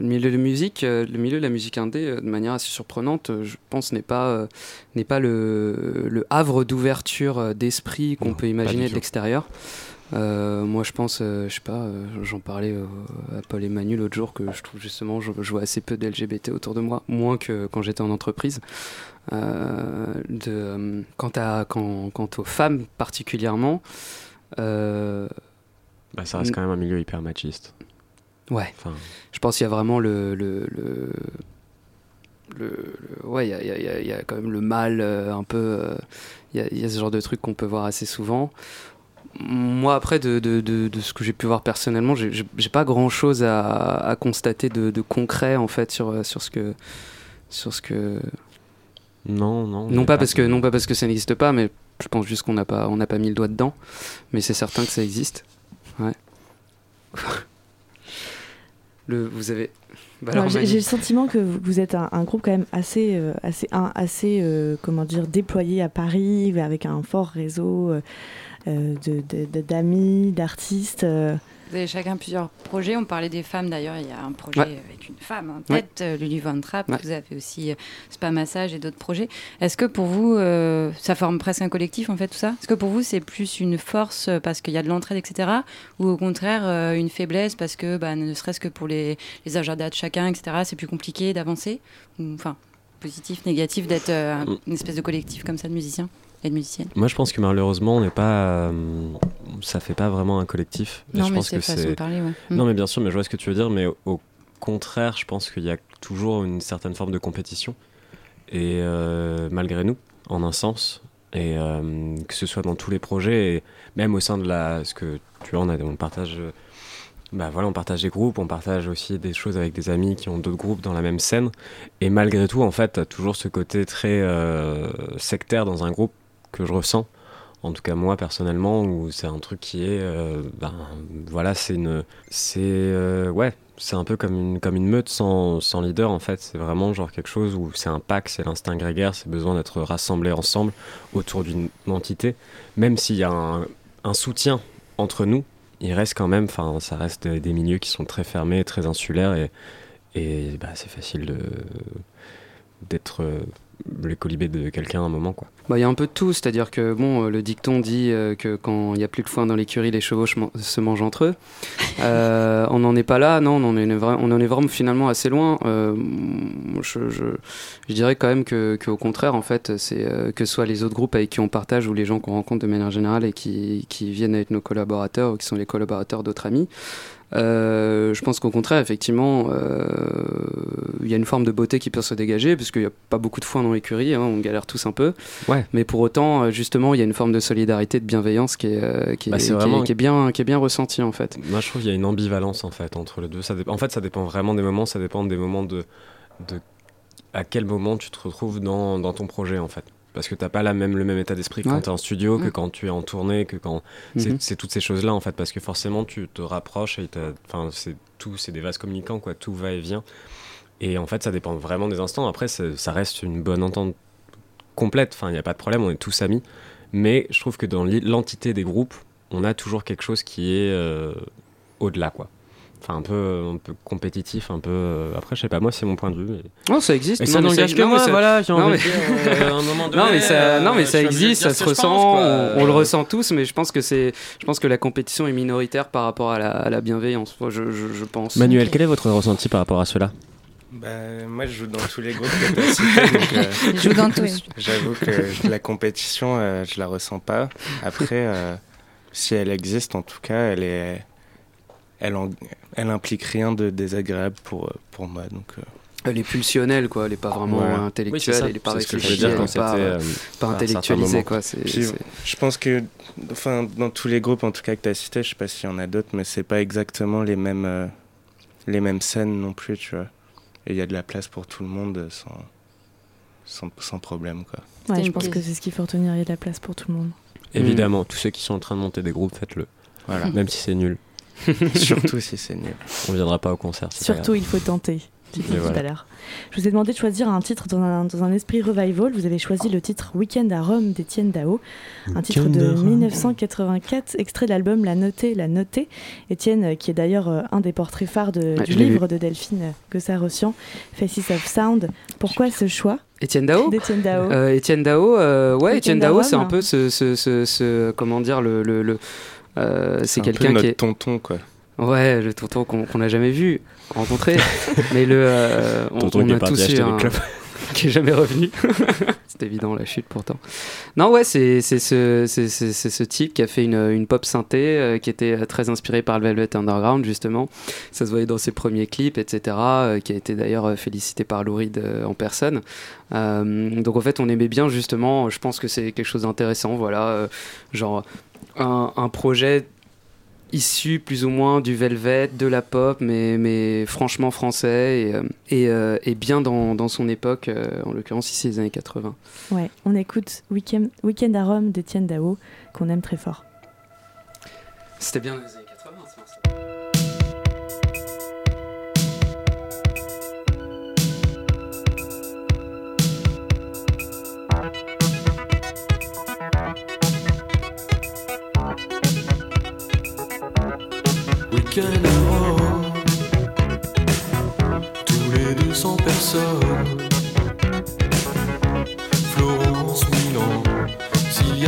le milieu de la musique, euh, le milieu de la musique indé, euh, de manière assez surprenante, je pense n'est pas n'est pas le, le havre d'ouverture d'esprit qu'on peut imaginer de l'extérieur. Moi, je pense, je sais pas, j'en parlais à Paul et Manu l'autre jour que je trouve justement, je, je vois assez peu d'LGBT autour de moi, moins que quand j'étais en entreprise. De, quant, à, quand, quant aux femmes particulièrement, Bah, ça reste quand même un milieu hyper machiste. ouais, Enfin, je pense qu'il y a vraiment le. le, le le- le- ouais, il y a, y y y quand même le mal euh, un peu. euh, Il y, a, il y a ce genre de truc qu'on peut voir assez souvent. Moi, après, de, de, de, de ce que j'ai pu voir personnellement, j'ai- pas grand chose à, à constater de, concret en fait sur, sur ce que. Sur ce que Non, non. Non pas, parce que, non pas parce que ça n'existe pas, mais je pense juste qu'on n'a pas, on n'a pas mis le doigt dedans. Mais c'est certain que ça existe. Ouais. (laughs) le, vous avez. Bah J'ai le sentiment que vous êtes un, un groupe quand même assez, euh, assez, un- assez euh, comment dire, déployé à Paris, avec un fort réseau euh, euh, de- de- de- d'amis, d'artistes. Vous avez chacun plusieurs projets. On parlait des femmes d'ailleurs. Il y a un projet Ouais. avec une femme en Ouais. tête, euh, Lulu Van Trapp. Ouais. Vous avez aussi euh, Spa Massage et d'autres projets. Est-ce que pour vous, euh, ça forme presque un collectif en fait tout ça? Est-ce que pour vous, c'est plus une force parce qu'il y a de l'entraide, etc. Ou au contraire, euh, une faiblesse parce que bah, ne serait-ce que pour les, les agendas de chacun, etc., c'est plus compliqué d'avancer? Enfin, positif, négatif d'être euh, Mm. une espèce de collectif comme ça de musiciens? Et de musiciennes Moi, je pense que malheureusement, on n'est pas. euh, ça fait pas vraiment un collectif. Et Non, je mais pense c'est que parler, ouais. Mm. Non, mais bien sûr, mais je vois ce que tu veux dire, mais au, contraire, je pense qu'il y a toujours une certaine forme de compétition. Et euh, malgré nous, en un sens, et euh, que ce soit dans tous les projets, et même au sein de la. Ce que tu vois, on, a, on partage. Bah voilà, on partage des groupes, on partage aussi des choses avec des amis qui ont d'autres groupes dans la même scène. Et malgré tout, en fait, t'as toujours ce côté très euh, sectaire dans un groupe que je ressens. En tout cas, moi, personnellement, où c'est un truc qui est. euh, ben, voilà, c'est une. C'est. euh, ouais, c'est un peu comme une, comme une meute sans, sans leader, en fait. C'est vraiment genre quelque chose où c'est un pack, c'est l'instinct grégaire, c'est besoin d'être rassemblés ensemble autour d'une entité. Même s'il y a un, soutien entre nous, il reste quand même. Enfin, ça reste des, milieux qui sont très fermés, très insulaires, et, et bah, c'est facile d'être euh, le colibé de quelqu'un à un moment, quoi. Bah, il y a un peu de tout, c'est-à-dire que bon, euh, le dicton dit euh, que quand il n'y a plus de foin dans l'écurie, les chevaux se mangent entre eux. (laughs) Euh, on n'en est pas là, non, on en est, vra- on en est vraiment finalement assez loin. Euh, je, je, je dirais quand même que, que au contraire, en fait, c'est euh, que ce soit les autres groupes avec qui on partage ou les gens qu'on rencontre de manière générale et qui, qui viennent avec nos collaborateurs ou qui sont les collaborateurs d'autres amis. Euh, je pense qu'au contraire, effectivement, euh, il y a une forme de beauté qui peut se dégager, parce qu'il n'y a pas beaucoup de foin dans l'écurie, hein, on galère tous un peu. Ouais. Mais pour autant, euh, justement, il y a une forme de solidarité, de bienveillance qui est, qui est, c'est qui est- vraiment- qui est bien, qui est bien ressentie, en fait. Moi, je trouve qu'il y a une ambivalence en fait entre les deux. Ça dé- En fait, ça dépend vraiment des moments. Ça dépend des moments de, de à quel moment tu te retrouves dans, dans ton projet en fait. Parce que t'as pas la même, le même état d'esprit quand tu es en studio, que quand tu es en tournée, que quand. C'est Mhm. c'est toutes ces choses-là en fait. Parce que forcément, tu te rapproches et enfin, c'est tout, c'est des vases communicants quoi. Tout va et vient. Et en fait, ça dépend vraiment des instants. Après, ça reste une bonne entente complète. Enfin, il n'y a pas de problème, on est tous amis. Mais je trouve que dans l'entité des groupes, on a toujours quelque chose qui est euh, au-delà, quoi. Enfin, un peu, un peu compétitif, un peu. euh, Après, je sais pas, moi, c'est mon point de vue. Non, ça existe. Et Non, ça n'engage que moi, ça- voilà, j'ai non, envie mais- de dire, euh, à un moment (laughs) donné, non, mais ça, non, mais ça je existe, ça se je ressent, pense, on, on le ressent tous, mais je pense que c'est, je pense que la compétition est minoritaire par rapport à la, à la bienveillance. Je, je, je pense. Manuel, quel est votre ressenti par rapport à cela? Bah, moi, je joue dans tous les groupes donc, euh, (laughs) Il joue dans tous. J'avoue que la compétition, euh, je la ressens pas. Après, euh, si elle existe, en tout cas, elle est, elle, en- elle implique rien de désagréable pour, euh, pour moi. Donc, euh, Elle est pulsionnelle, quoi. Elle est pas vraiment Ouais. intellectuelle, Oui, elle est pas C'est ce que je réfléchie, veux dire elle quand est pas, c'était, euh, pas intellectualisée, quoi. Puis, je pense que, enfin, dans tous les groupes, en tout cas que tu as cités, je sais pas s'il y en a d'autres, mais c'est pas exactement les mêmes, euh, les mêmes scènes non plus, tu vois. Et il y a de la place pour tout le monde sans, sans, sans problème, quoi. Ouais, je pense que c'est ce qu'il faut retenir, il y a de la place pour tout le monde. Évidemment, tous ceux qui sont en train de monter des groupes, faites-le. Voilà. Même si c'est nul. (laughs) Surtout si c'est nul. On viendra pas au concert. Surtout, il faut tenter. Tu Et disais tout voilà. à l'heure. Je vous ai demandé de choisir un titre dans un, dans un esprit revival. Vous avez choisi le titre Weekend à Rome d'Étienne Dao, un titre de à Rome. 1984, extrait de l'album La Notée, La Notée. Étienne, euh, qui est d'ailleurs euh, un des portraits phares de- Ouais, du livre de Delphine Gossard-Rossian, Faces of Sound. Pourquoi ce choix Étienne Dao d'Étienne Dao Euh, Étienne Dao, euh, ouais, Étienne Dao, c'est un peu ce, ce, ce, ce- comment dire, le, le, le- euh, c'est un peu quelqu'un qui est, tonton, quoi. ouais, le tonton qu'on n'a jamais vu, rencontré, (laughs) mais le, euh, on, Tonton on qui est a parti tous eu acheter un, clopes. (laughs) qui est jamais revenu. (laughs) c'est évident la chute pourtant. Non ouais, c'est c'est ce, c'est- c'est- c'est ce type qui a fait une, une pop synthé euh, qui était euh, très inspiré par le Velvet Underground justement. Ça se voyait dans ses premiers clips, etc. euh, qui a été d'ailleurs euh, félicité par Lou Reed euh, en personne. Euh, donc en fait, on aimait bien justement. Je pense que c'est quelque chose d'intéressant. Voilà, euh, genre un, un projet issu plus ou moins du Velvet, de la pop, mais, mais franchement français et, euh, et, euh, et bien dans, dans son époque, euh, en l'occurrence ici les années 80. Ouais, on écoute Weekend, Weekend à Rome d'Étienne Dao, qu'on aime très fort. C'était bien Tous les 200 personnes. Florence, Milan, s'il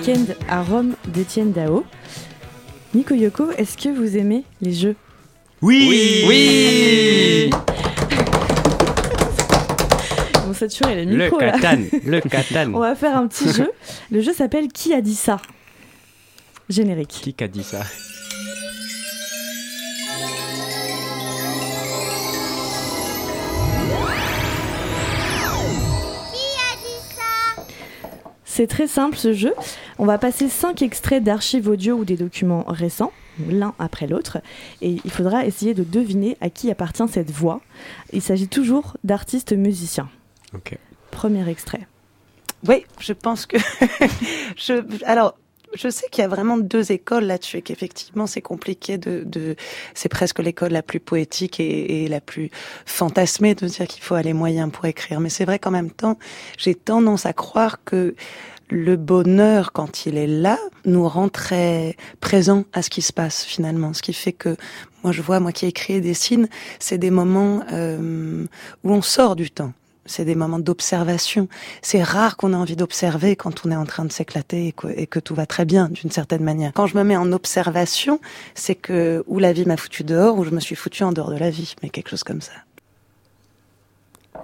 week-end à Rome d'Étienne Dao. Nico Yoko, est-ce que vous aimez les jeux? Oui Oui Bon, saturé les Le micros là. Catan, le (laughs) Catan. On va faire un petit jeu. (laughs) Le jeu s'appelle Qui a dit ça? Générique. Qui a dit ça? C'est très simple ce jeu. On va passer 5 extraits d'archives audio ou des documents récents, l'un après l'autre, et il faudra essayer de deviner à qui appartient cette voix. Il s'agit toujours d'artistes musiciens. Ok. Premier extrait. Oui, je pense que. (laughs) je... Alors, je sais qu'il y a vraiment deux écoles là-dessus et qu'effectivement c'est compliqué de, de c'est presque l'école la plus poétique et, et la plus fantasmée de dire qu'il faut aller moyen pour écrire. Mais c'est vrai qu'en même temps, j'ai tendance à croire que le bonheur, quand il est là, nous rend très présents à ce qui se passe finalement. Ce qui fait que moi, je vois, moi qui écris et dessine, c'est des moments euh, où on sort du temps. C'est des moments d'observation. C'est rare qu'on ait envie d'observer quand on est en train de s'éclater et que, et que tout va très bien d'une certaine manière. Quand je me mets en observation, c'est que ou la vie m'a foutu dehors ou je me suis foutu en dehors de la vie, mais quelque chose comme ça.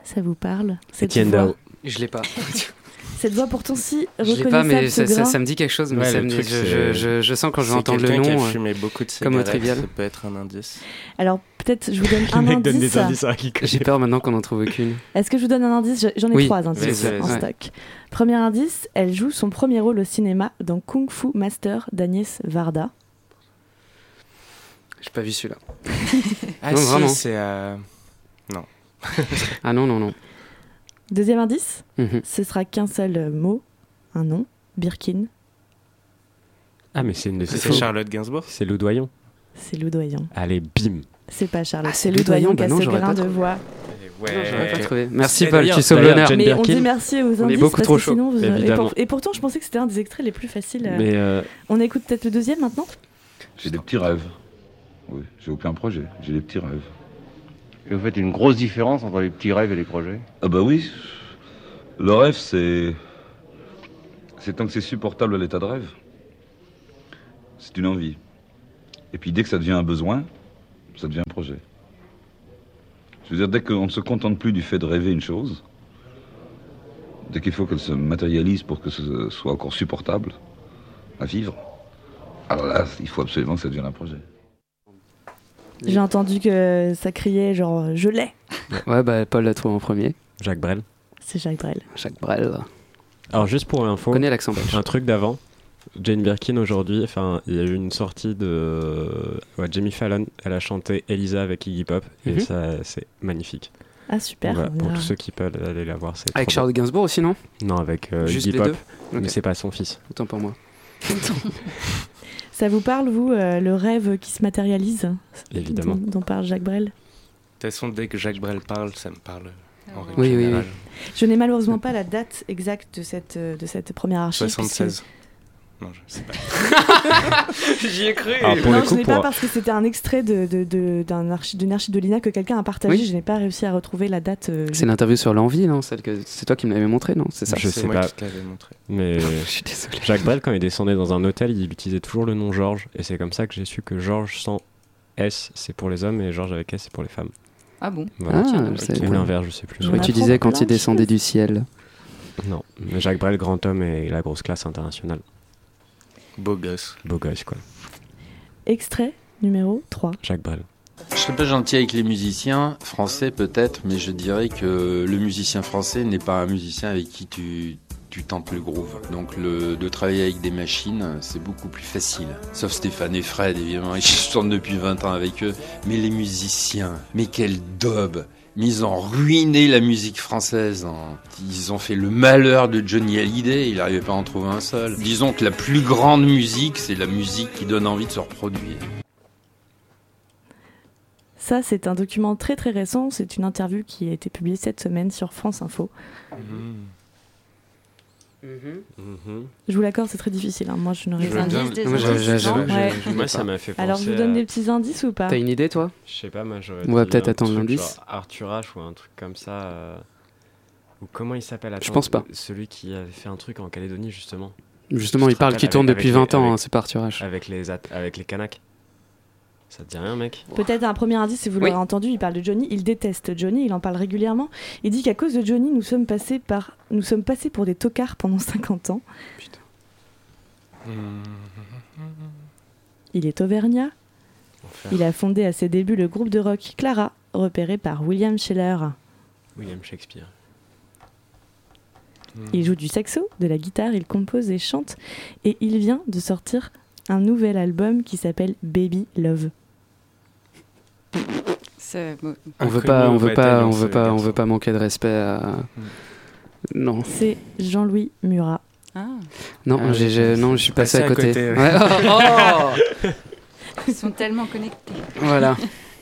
Ça vous parle Étienne Dao. Je l'ai pas. (laughs) Cette voix pourtant si Je l'ai reconnaissable. pas, mais ce ça, ça- grain. ça me dit quelque chose. Mais Ouais, ça le me- truc, je, c'est- je- je- je sens quand je vais entendre le quelqu'un qui a nom. euh, fumé beaucoup de comme au cigarettes, trivial. Ça peut être un indice. Alors peut-être je vous donne (laughs) un mec donne indice. des indices à qui J'ai peur maintenant qu'on en trouve aucune. Est-ce que je vous donne un indice? Je- J'en ai Oui. trois indices en stock. Premier indice, elle joue son premier rôle au cinéma dans Kung Fu Master d'Agnès Varda. J'ai pas vu celui-là. (laughs) Ah Non, si, vraiment. c'est... euh, Non. Ah non, non, non. Deuxième indice, Mhm. ce sera qu'un seul euh, mot, un nom, Birkin. Ah, mais c'est une de C'est Charlotte Gainsbourg C'est Loudoyon. C'est Loudoyon. Allez, bim. C'est pas Charlotte, Ah, c'est c'est Loudoyon qui a bah ce grain de voix. Ouais. Non, pas trouvé. Merci Et Paul, tu sauves l'honneur. Mais on dit merci aux indices beaucoup parce trop que chaud. sinon vous- et, Évidemment. pour- et pourtant je pensais que c'était un des extraits les plus faciles. Mais euh, On écoute peut-être le deuxième maintenant? J'ai des petits rêves. Oui, j'ai aucun projet, j'ai des petits rêves. Et vous faites une grosse différence entre les petits rêves et les projets Ah bah oui. Le rêve, c'est. C'est tant que c'est supportable à l'état de rêve. C'est une envie. Et puis dès que ça devient un besoin, ça devient un projet. Je veux dire, dès qu'on ne se contente plus du fait de rêver une chose, dès qu'il faut qu'elle se matérialise pour que ce soit encore supportable à vivre, alors là, il faut absolument que ça devienne un projet. J'ai entendu que ça criait genre je l'ai. Ouais, bah Paul l'a trouvé en premier. Jacques Brel. C'est Jacques Brel. Jacques Brel. Alors juste pour l'info, On connaît l'accent un truc d'avant. Jane Birkin aujourd'hui, enfin, il y a eu une sortie de ouais, Jamie Fallon. Elle a chanté Elisa avec Iggy Pop et Mhm. ça, c'est magnifique. Ah super. Voilà, pour tous ceux qui peuvent aller la voir, c'est Avec Charles Gainsbourg aussi, non? Non, avec euh, Juste Iggy les Pop. deux? Mais c'est pas son fils. Autant pour moi. (laughs) Ça vous parle vous euh, le rêve qui se matérialise Évidemment. dont, dont parle Jacques Brel De toute façon, dès que Jacques Brel parle, ça me parle en règle Oui, oui, générale. Je n'ai malheureusement pas la date exacte de cette, euh, de cette première archive. puisque- 76. Non, je sais pas. (laughs) J'y ai cru. Alors, pour non, le je coup, n'ai pas pour- parce que c'était un extrait de, de, de- d'un archi- d'une archive de l'INA que quelqu'un a partagé. Oui. Je n'ai pas réussi à retrouver la date. euh, C'est l'interview sur l'envie, non? Celle que c'est toi qui me l'avais montré, non? C'est ça. Je sais moi pas. qui te montré. Mais (laughs) Je suis désolé. Jacques Brel, quand il descendait dans un hôtel, il utilisait toujours le nom Georges. Et c'est comme ça que j'ai su que Georges sans S, c'est pour les hommes et Georges avec S, c'est pour les femmes. Ah bon? Voilà. Ah, Ou l'inverse, je sais plus. Je On crois que tu disais quand il de descendait du ciel. Non, mais Jacques Brel, grand homme et la grosse classe internationale. Beau gosse. Beau gosse, quoi. Extrait numéro 3. Jacques Brel. Je serais pas gentil avec les musiciens français peut-être, mais je dirais que le musicien français n'est pas un musicien avec qui tu tu tentes le groove. Donc le, de travailler avec des machines, c'est beaucoup plus facile. Sauf Stéphane et Fred, évidemment, (laughs) ils chantent depuis 20 ans avec eux. Mais les musiciens, mais quel daube mais ils ont ruiné la musique française. en- Ils ont fait le malheur de Johnny Hallyday, il n'arrivait pas à en trouver un seul. Disons que la plus grande musique, c'est la musique qui donne envie de se reproduire. Ça, c'est un document très très récent. C'est une interview qui a été publiée cette semaine sur France Info. Je vous l'accorde, c'est très difficile. hein. Moi, je n'aurais pas. indices, des Moi, j'ai- indices, j'ai- non j'ai- Ouais. j'ai- Moi, ça m'a fait penser Alors, je vous donne à- des petits indices ou pas T'as une idée, toi? Je sais pas, moi j'aurais On va peut-être attendre l'indice. Arthur H ou un truc comme ça. euh, Ou comment il s'appelle? Attends, pense pas. Celui qui avait fait un truc en Calédonie justement. Justement, il parle qui tourne depuis avec 20 les- ans, avec- hein, c'est pas Arthur H. Avec les, at- avec les Kanaks. Ça te dit rien, mec Peut-être un premier indice, si vous Oui. l'aurez entendu, il parle de Johnny, il déteste Johnny, il en parle régulièrement. Il dit qu'à cause de Johnny, nous sommes passés, par... nous sommes passés pour des tocards pendant 50 ans. Il est auvergnat. Enfer. Il a fondé à ses débuts le groupe de rock Clara, repéré par William Scheller. William Shakespeare. Il joue du saxo, de la guitare, il compose et chante. Et il vient de sortir un nouvel album qui s'appelle Baby Love. On veut pas, on veut pas, bataillon, on veut pas, on veut pas manquer de respect à. Non. C'est Jean-Louis Murat. Non, Ah, j'ai- j'ai- je- non, je suis passé, passé à à côté. côté, ouais. Ouais. Oh (laughs) Ils sont tellement connectés. Voilà.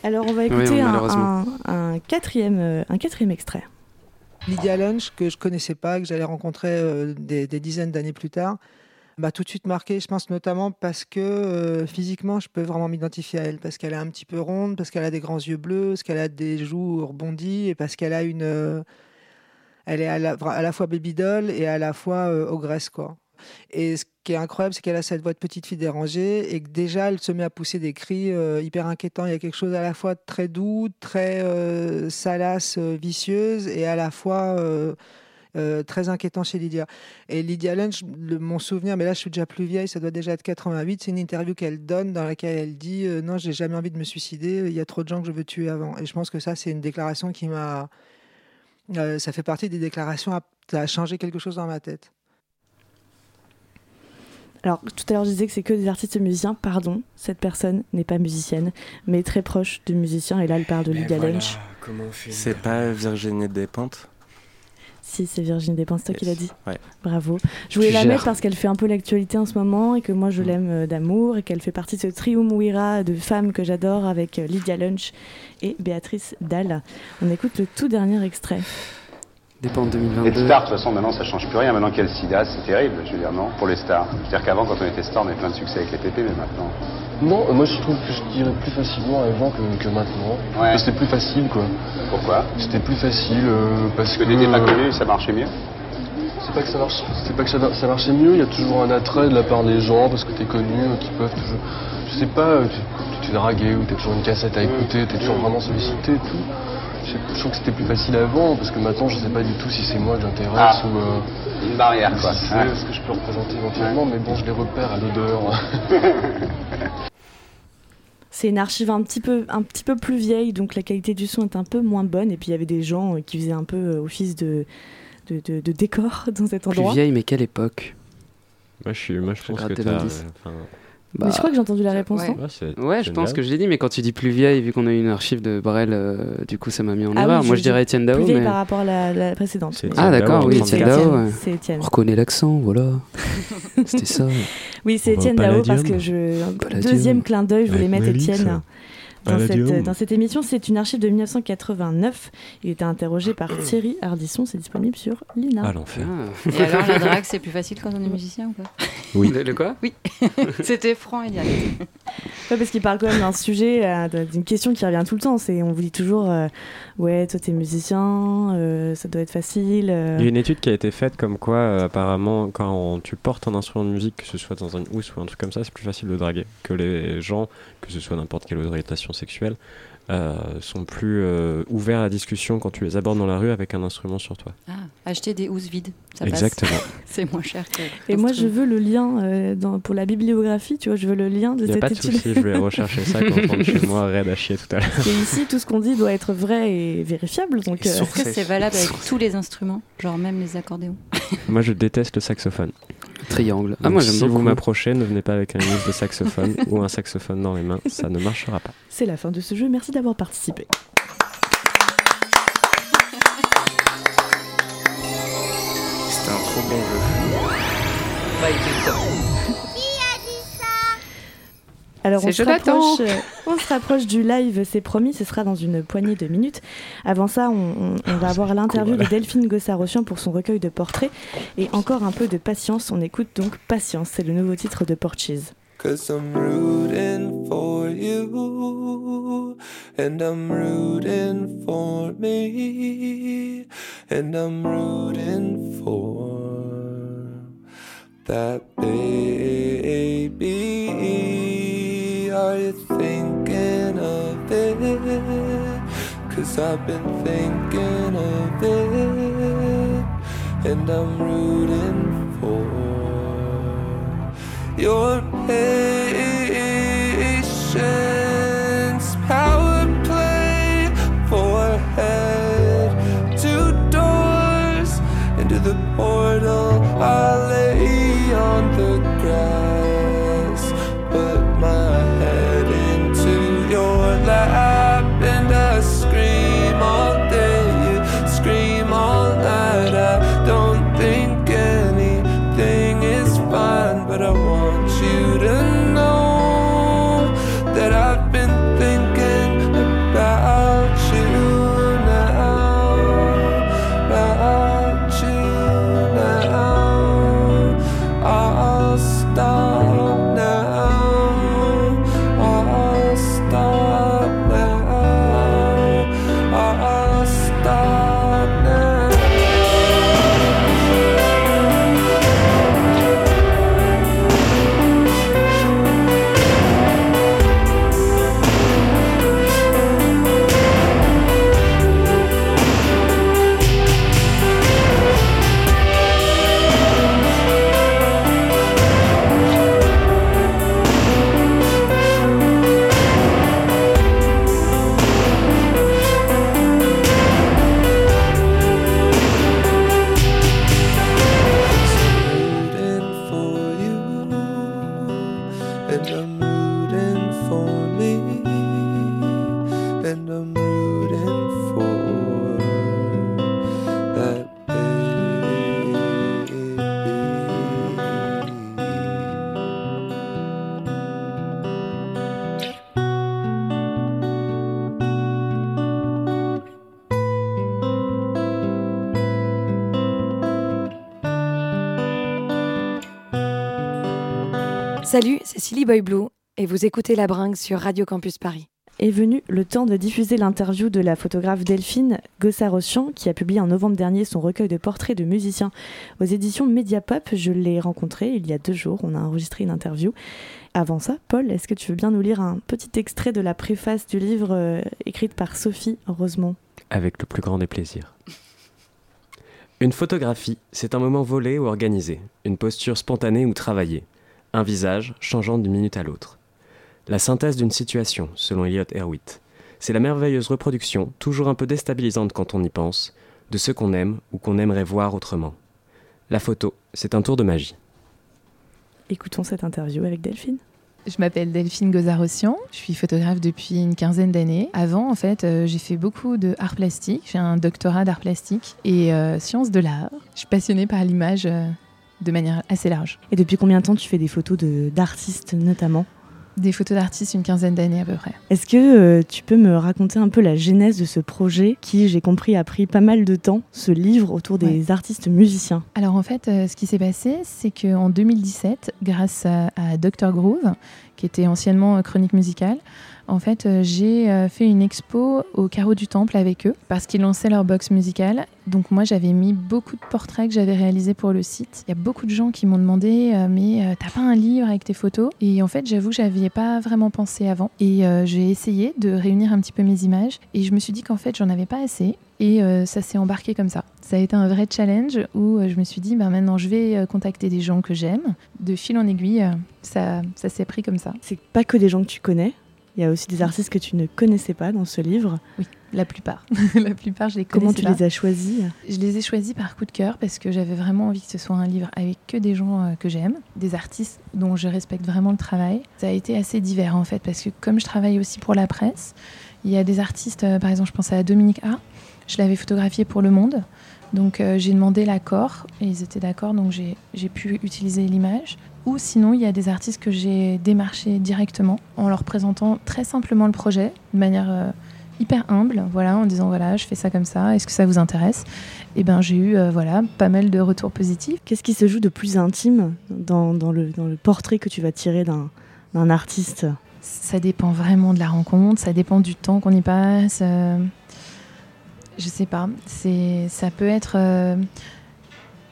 Alors on va Oui, écouter un, malheureusement. un- un quatrième, euh, un quatrième extrait. Lydia Lunch, que je connaissais pas, que j'allais rencontrer euh, des, des dizaines d'années plus tard, m'a tout de suite marqué, je pense notamment parce que euh, physiquement, je peux vraiment m'identifier à elle, parce qu'elle est un petit peu ronde, parce qu'elle a des grands yeux bleus, parce qu'elle a des joues rebondies, et parce qu'elle a une... euh, elle est à la, fois baby doll et à la fois euh, ogresse, quoi. Et ce qui est incroyable, c'est qu'elle a cette voix de petite fille dérangée et que déjà elle se met à pousser des cris hyper inquiétants. Il y a quelque chose à la fois très doux, très euh, salace, vicieuse et à la fois euh, très inquiétant chez Lydia. Et Lydia Lunch, le- mon souvenir, mais là je suis déjà plus vieille, ça doit déjà être 88, c'est une interview qu'elle donne dans laquelle elle dit euh, Non, j'ai jamais envie de me suicider, il y a trop de gens que je veux tuer avant. Et je pense que ça, c'est une déclaration qui m'a. euh, ça fait partie des déclarations à, ça a changé quelque chose dans ma tête. Alors tout à l'heure je disais que c'est que des artistes musiciens, pardon, cette personne n'est pas musicienne, mais très proche de musiciens, et là elle parle de Lydia Lunch. C'est pas Virginie Despentes? Si, c'est Virginie Despentes, toi qui l'as dit. Ouais. Bravo. Je voulais Tu la gères. mettre parce qu'elle fait un peu l'actualité en ce moment et que moi je Mm. l'aime euh, d'amour et qu'elle fait partie de ce triumvirat de femmes que j'adore avec euh, Lydia Lunch et Béatrice Dalle. On écoute le tout dernier extrait. Dépend de Les 2022. stars, de toute façon, maintenant, ça change plus rien. Maintenant qu'il y a le sida, c'est terrible, je veux dire, non? Pour les stars. C'est-à-dire qu'avant, quand on était star, on avait plein de succès avec les pépés, mais maintenant. Non, euh, moi je trouve que je dirais plus facilement avant que, que maintenant. Ouais. C'était plus facile quoi. Pourquoi? C'était plus facile euh, parce Parce que t'étais pas connu, ça marchait mieux? C'est pas que ça marche, c'est pas que ça, ça marchait mieux. Il y a toujours un attrait de la part des gens parce que t'es connu, euh, qui peuvent toujours. Je sais pas, tu, tu t'es dragué ou t'as toujours une cassette à écouter, t'es toujours vraiment sollicité et tout. Je, trouve que c'était plus facile avant parce que maintenant je sais pas du tout si c'est moi que j'intéresse Ah. ou. euh, Une barrière, ou quoi. si c'est Ouais. ce que je peux représenter éventuellement, mais bon, je les repère à l'odeur. (laughs) C'est une archive un petit, peu, un petit peu plus vieille, donc la qualité du son est un peu moins bonne. Et puis il y avait des gens euh, qui faisaient un peu euh, office de, de, de- de décor (laughs) dans cet Plus endroit. vieille, mais quelle époque? Moi, je, suis, moi, je Je pense que gratte t'as. Mais je crois que j'ai entendu la réponse, Ouais. non ouais, Ouais, je pense que je l'ai dit, mais quand tu dis plus vieille, vu qu'on a eu une archive de Brel, euh, du coup ça m'a mis en Ah erreur. oui, Moi je dirais Étienne Dao, Plus vieille mais. par rapport à la, la précédente. Ah d'accord, oui, c'est Dao. Ouais. On reconnaît l'accent, voilà. (laughs) C'était ça. Oui, c'est au Dao parce que je. Palladium. Deuxième clin d'œil, je voulais mettre Mélisse. Dans cette, Palladium. dans cette émission, c'est une archive de 1989. Il était interrogé par Thierry Ardisson. C'est disponible sur l'INA. Ah, l'enfer. Et alors, la drague, c'est plus facile quand on est musicien ou pas? Oui. Le, le quoi? Oui. (laughs) C'était franc et direct. Ouais, parce qu'il parle quand même d'un sujet, euh, d'une question qui revient tout le temps. C'est, on vous dit toujours, euh, ouais, toi t'es musicien, euh, ça doit être facile. euh. Il y a une étude qui a été faite comme quoi, euh, apparemment, quand on- tu portes un instrument de musique, que ce soit dans une housse ou un truc comme ça, c'est plus facile de draguer. Que les gens, que ce soit n'importe quelle orientation sexuelle, euh, sont plus euh, ouverts à la discussion quand tu les abordes dans la rue avec un instrument sur toi. Ah, acheter des housses vides, ça passe. Exactement. (laughs) c'est moins cher que. Et moi, je veux le lien euh, dans- pour la bibliographie, tu vois, je veux le lien de Il n'y a cette pas de étude. souci, je vais rechercher ça quand je rentre chez moi, raide à chier tout à l'heure. Et ici, tout ce qu'on dit doit être vrai et vérifiable. Donc, euh, Est-ce que c'est valable avec tous les instruments, genre même les accordéons Moi, je déteste le saxophone. Triangle. Ah, moi, si beaucoup. vous m'approchez, ne venez pas avec un liste de saxophone (laughs) ou un saxophone dans les mains, ça ne marchera pas. c'est la fin de ce jeu. Merci d'avoir participé. C'était un trop bon jeu. Alors on C'est se, Jonathan. rapproche, euh, on se rapproche du live, c'est promis, ce sera dans une poignée de minutes. Avant ça, on, on- on va avoir l'interview de Delphine Gossarossian pour son recueil de portraits. Et encore un peu de patience, on écoute donc Patience, c'est le nouveau titre de Porches. Cause I'm rooting for you, and I'm rooting for me, and I'm rooting for that baby. Are you thinking of it? Cause I've been thinking of it, and I'm rooting for your patience, power play, forehead, two doors into the portal. I Salut, c'est Silly Boy Blue et vous écoutez La Bringue sur Radio Campus Paris. Est venu le temps de diffuser l'interview de la photographe Delphine Gossarossian qui a publié en novembre dernier son recueil de portraits de musiciens aux éditions Mediapop. Je l'ai rencontrée il y a deux jours, on a enregistré une interview. Avant ça, Paul, est-ce que tu veux bien nous lire un petit extrait de la préface du livre euh, écrite par Sophie Rosemont? Avec le plus grand des plaisirs. Une photographie, c'est un moment volé ou organisé, une posture spontanée ou travaillée, un visage changeant d'une minute à l'autre. La synthèse d'une situation, selon Elliot Erwitt. C'est la merveilleuse reproduction, toujours un peu déstabilisante quand on y pense, de ce qu'on aime ou qu'on aimerait voir autrement. La photo, c'est un tour de magie. Écoutons cette interview avec Delphine. Je m'appelle Delphine Gozarossian, je suis photographe depuis une quinzaine d'années. Avant, en fait, euh, j'ai fait beaucoup de art plastique. J'ai un doctorat d'art plastique et euh, sciences de l'art. Je suis passionnée par l'image euh, de manière assez large. Et depuis combien de temps tu fais des photos de- d'artistes notamment? Des photos d'artistes, une quinzaine d'années à peu près. Est-ce que euh, tu peux me raconter un peu la genèse de ce projet qui, j'ai compris, a pris pas mal de temps, ce livre autour des artistes musiciens? Alors en fait, euh, ce qui s'est passé, c'est qu'en 2017, grâce à, à Dr Groove, qui était anciennement euh, Chronique Musicale, en fait, euh, j'ai euh, fait une expo au Carreau du Temple avec eux parce qu'ils lançaient leur box musicale. Donc moi, j'avais mis beaucoup de portraits que j'avais réalisés pour le site. Il y a beaucoup de gens qui m'ont demandé euh, mais t'as pas un livre avec tes photos? Et en fait, j'avoue, j'avais pas vraiment pensé avant. Et j'ai essayé de réunir un petit peu mes images et je me suis dit qu'en fait, j'en avais pas assez. Et ça s'est embarqué comme ça. Ça a été un vrai challenge où je me suis dit, bah, maintenant je vais contacter des gens que j'aime. De fil en aiguille, ça, ça s'est pris comme ça. C'est pas que des gens que tu connais, il y a aussi des artistes que tu ne connaissais pas dans ce livre. Oui, la plupart. (laughs) la plupart, je les Comment connaissais tu pas. les as choisis Je les ai choisis par coup de cœur parce que j'avais vraiment envie que ce soit un livre avec que des gens euh, que j'aime, des artistes dont je respecte vraiment le travail. Ça a été assez divers en fait parce que comme je travaille aussi pour la presse, il y a des artistes, euh, par exemple je pense à Dominique A, je l'avais photographié pour Le Monde. Donc euh, j'ai demandé l'accord et ils étaient d'accord donc j'ai pu utiliser l'image. Ou sinon il y a des artistes que j'ai démarchés directement en leur présentant très simplement le projet de manière... euh, hyper humble, voilà, en disant voilà, je fais ça comme ça, est-ce que ça vous intéresse? Et ben j'ai eu euh, voilà pas mal de retours positifs. Qu'est-ce qui se joue de plus intime dans, dans le, dans le portrait que tu vas tirer d'un d'un artiste? Ça dépend vraiment de la rencontre, ça dépend du temps qu'on y passe. euh, je sais pas, c'est ça peut être euh,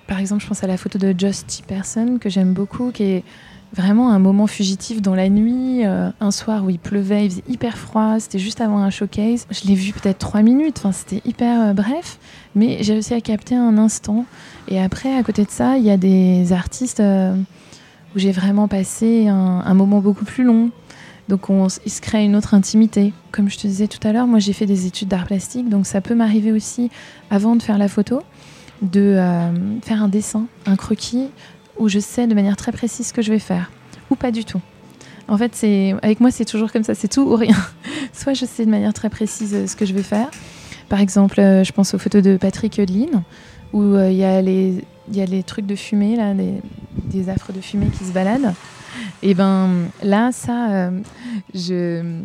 par exemple, je pense à la photo de Just Person que j'aime beaucoup, qui est vraiment un moment fugitif dans la nuit, euh, un soir où il pleuvait, il faisait hyper froid, c'était juste avant un showcase. Je l'ai vu peut-être trois minutes, enfin c'était hyper euh, bref, mais j'ai réussi à capter un instant. Et après, à côté de ça, il y a des artistes euh, où j'ai vraiment passé un, un moment beaucoup plus long. Donc on, il se crée une autre intimité. Comme je te disais tout à l'heure, moi j'ai fait des études d'art plastique, donc ça peut m'arriver aussi, avant de faire la photo, de euh, faire un dessin, un croquis, où je sais de manière très précise ce que je vais faire, ou pas du tout. En fait, c'est avec moi c'est toujours comme ça, c'est tout ou rien. (laughs) Soit je sais de manière très précise euh, ce que je vais faire. Par exemple, euh, je pense aux photos de Patrick Eudeline, où il y a les trucs de fumée là, des, affres de fumée qui se baladent. Et ben là, ça, je,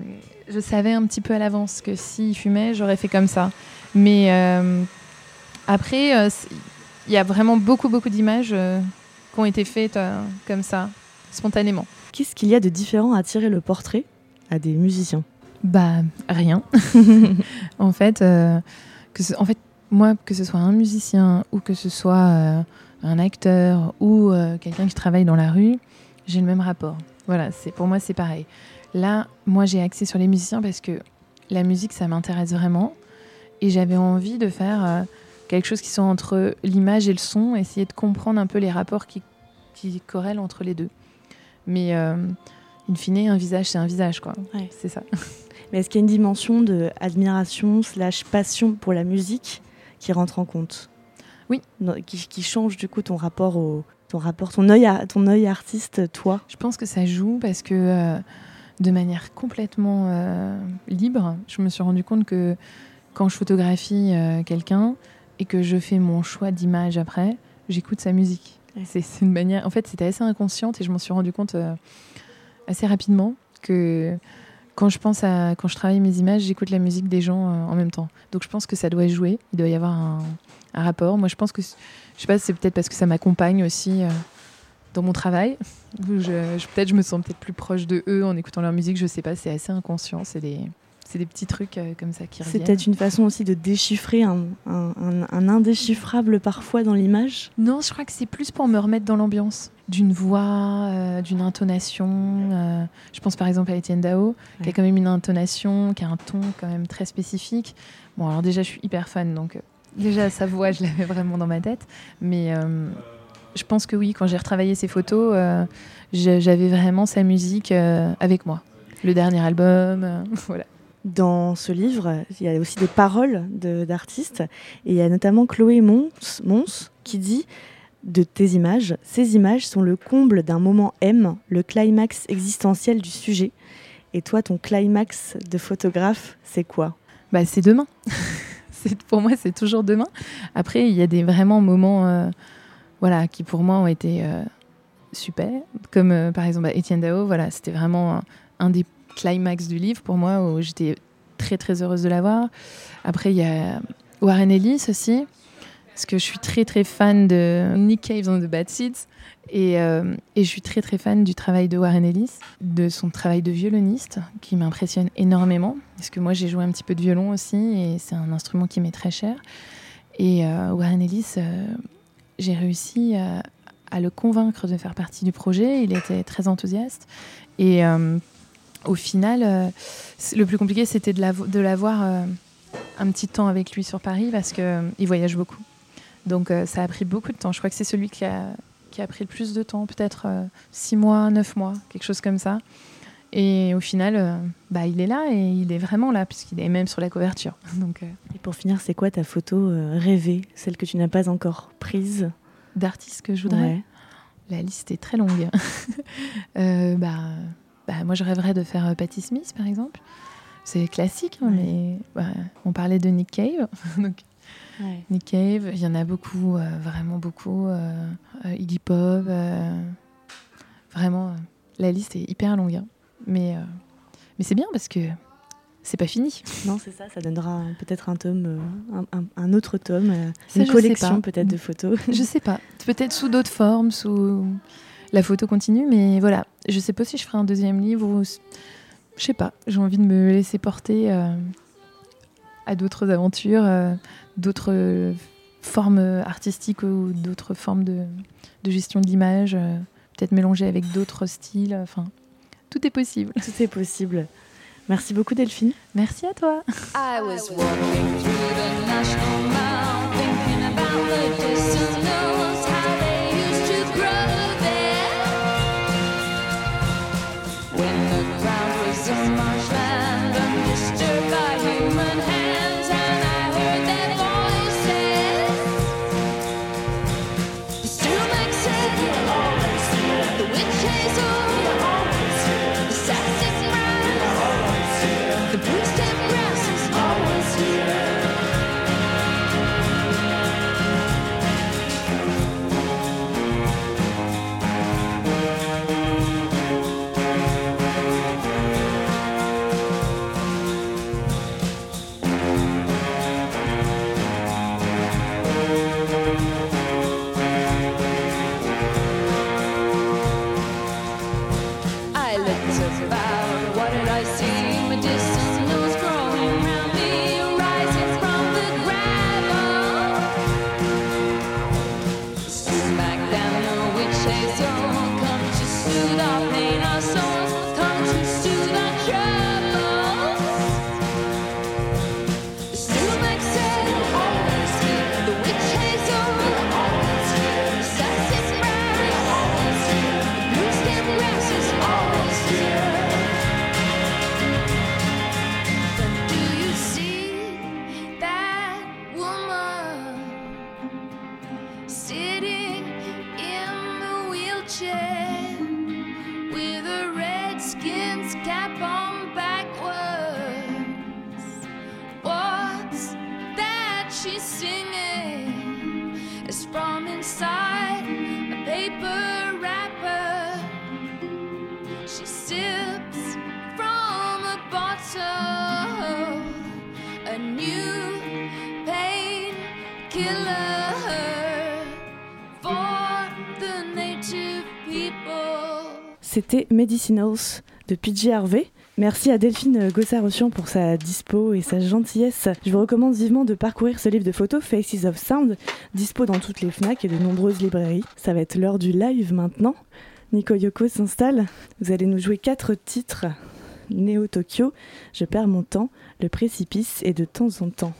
savais un petit peu à l'avance que s'il fumait, j'aurais fait comme ça. Mais après, euh, il y a vraiment beaucoup, beaucoup d'images euh, qui ont été faites euh, comme ça, spontanément. Qu'est-ce qu'il y a de différent à tirer le portrait à des musiciens? Bah, rien. (laughs) en fait, euh, que ce- en fait, moi, que ce soit un musicien ou que ce soit euh, un acteur ou euh, quelqu'un qui travaille dans la rue, j'ai le même rapport. Voilà, c'est pour moi c'est pareil. Là, moi j'ai axé sur les musiciens parce que la musique ça m'intéresse vraiment et j'avais envie de faire quelque chose qui soit entre l'image et le son, essayer de comprendre un peu les rapports qui, qui corrèlent entre les deux. Mais euh, in fine, un visage c'est un visage quoi. C'est ça. (laughs) Mais est-ce qu'il y a une dimension de admiration slash passion pour la musique qui rentre en compte? Oui. Qui, qui change du coup ton rapport au ton rapport, ton œil, à- ton œil artiste, toi? Je pense que ça joue parce que euh, de manière complètement euh, libre, je me suis rendu compte que quand je photographie euh, quelqu'un et que je fais mon choix d'image après, j'écoute sa musique. C'est c'est une manière. En fait, c'était assez inconsciente et je m'en suis rendu compte euh, assez rapidement que quand je pense à quand je travaille mes images, j'écoute la musique des gens euh, en même temps. Donc je pense que ça doit jouer. Il doit y avoir un, un rapport. Moi, je pense que je sais pas, c'est peut-être parce que ça m'accompagne aussi euh, dans mon travail. je, je- peut-être je me sens peut-être plus proche de eux en écoutant leur musique. Je sais pas, c'est assez inconscient. C'est des, c'est des petits trucs euh, comme ça qui C'est reviennent. peut-être une façon aussi de déchiffrer un, un- un- un indéchiffrable parfois dans l'image. Non, je crois que c'est plus pour me remettre dans l'ambiance d'une voix, euh, d'une intonation. euh, je pense par exemple à Étienne Dao, qui a quand même une intonation, qui a un ton quand même très spécifique. Bon, alors déjà, je suis hyper fan, donc euh, déjà sa voix, je l'avais vraiment dans ma tête. Mais euh, je pense que oui, quand j'ai retravaillé ses photos, euh, j'avais vraiment sa musique euh, avec moi. Le dernier album, euh, (laughs) voilà. Dans ce livre, il y a aussi des paroles d'artistes. Et il y a notamment Chloé Mons, qui dit de tes images, ces images sont le comble d'un moment M, le climax existentiel du sujet. Et toi, ton climax de photographe, c'est quoi? Bah, c'est demain. (laughs) pour moi, c'est toujours demain. Après, il y a des vraiment moments, euh, voilà, qui pour moi ont été euh, super, comme euh, par exemple bah, Étienne Dao. Voilà, c'était vraiment un, un des climax du livre pour moi où j'étais très très heureuse de l'avoir. Après, il y a Warren Ellis aussi, parce que je suis très très fan de Nick Cave and the Bad Seeds. Et, euh, et je suis très très fan du travail de Warren Ellis, de son travail de violoniste, qui m'impressionne énormément. Parce que moi j'ai joué un petit peu de violon aussi, et c'est un instrument qui m'est très cher. Et euh, Warren Ellis, euh, j'ai réussi à, à le convaincre de faire partie du projet. Il était très enthousiaste. Et au final, euh, le plus compliqué c'était de l'avo- de l'avoir euh, un petit temps avec lui sur Paris, parce qu'il voyage beaucoup. Donc euh, ça a pris beaucoup de temps. Je crois que c'est celui qui a, qui a pris le plus de temps, peut-être euh, six mois, neuf mois, quelque chose comme ça. Et au final, euh, bah, il est là et il est vraiment là, puisqu'il est même sur la couverture. (laughs) Donc, euh, Et pour finir, c'est quoi ta photo euh, rêvée, celle que tu n'as pas encore prise? D'artistes que je voudrais? Ouais. La liste est très longue. (laughs) Euh, bah, bah, moi, je rêverais de faire euh, Patti Smith, par exemple. C'est classique, hein, mais bah, on parlait de Nick Cave. (laughs) Donc, Ouais. Nick Cave, il y en a beaucoup, euh, vraiment beaucoup. euh, Iggy Pop, vraiment, la liste est hyper longue. hein. Mais, mais c'est bien parce que c'est pas fini. (laughs) Non, c'est ça, ça donnera peut-être un tome, un, un- un autre tome, Ça, une collection peut-être de photos. Je sais pas. Peut-être sous d'autres formes, sous la photo continue, mais voilà. Je sais pas si je ferai un deuxième livre ou. Je sais pas. J'ai envie de me laisser porter euh, à d'autres aventures, euh, d'autres formes artistiques ou d'autres formes de, de gestion de l'image. euh, Peut-être mélanger avec d'autres styles. Enfin, tout est possible. Tout est possible. Merci beaucoup Delphine. Merci à toi. I was C'était Medicinals de PJ Harvey. Merci à Delphine Gossard-Rochian pour sa dispo et sa gentillesse. Je vous recommande vivement de parcourir ce livre de photos, Faces of Sound, dispo dans toutes les FNAC et de nombreuses librairies. Ça va être l'heure du live maintenant. Nico Yoko s'installe. Vous allez nous jouer quatre titres. Néo Tokyo, Je perds mon temps, Le précipice et de temps en temps.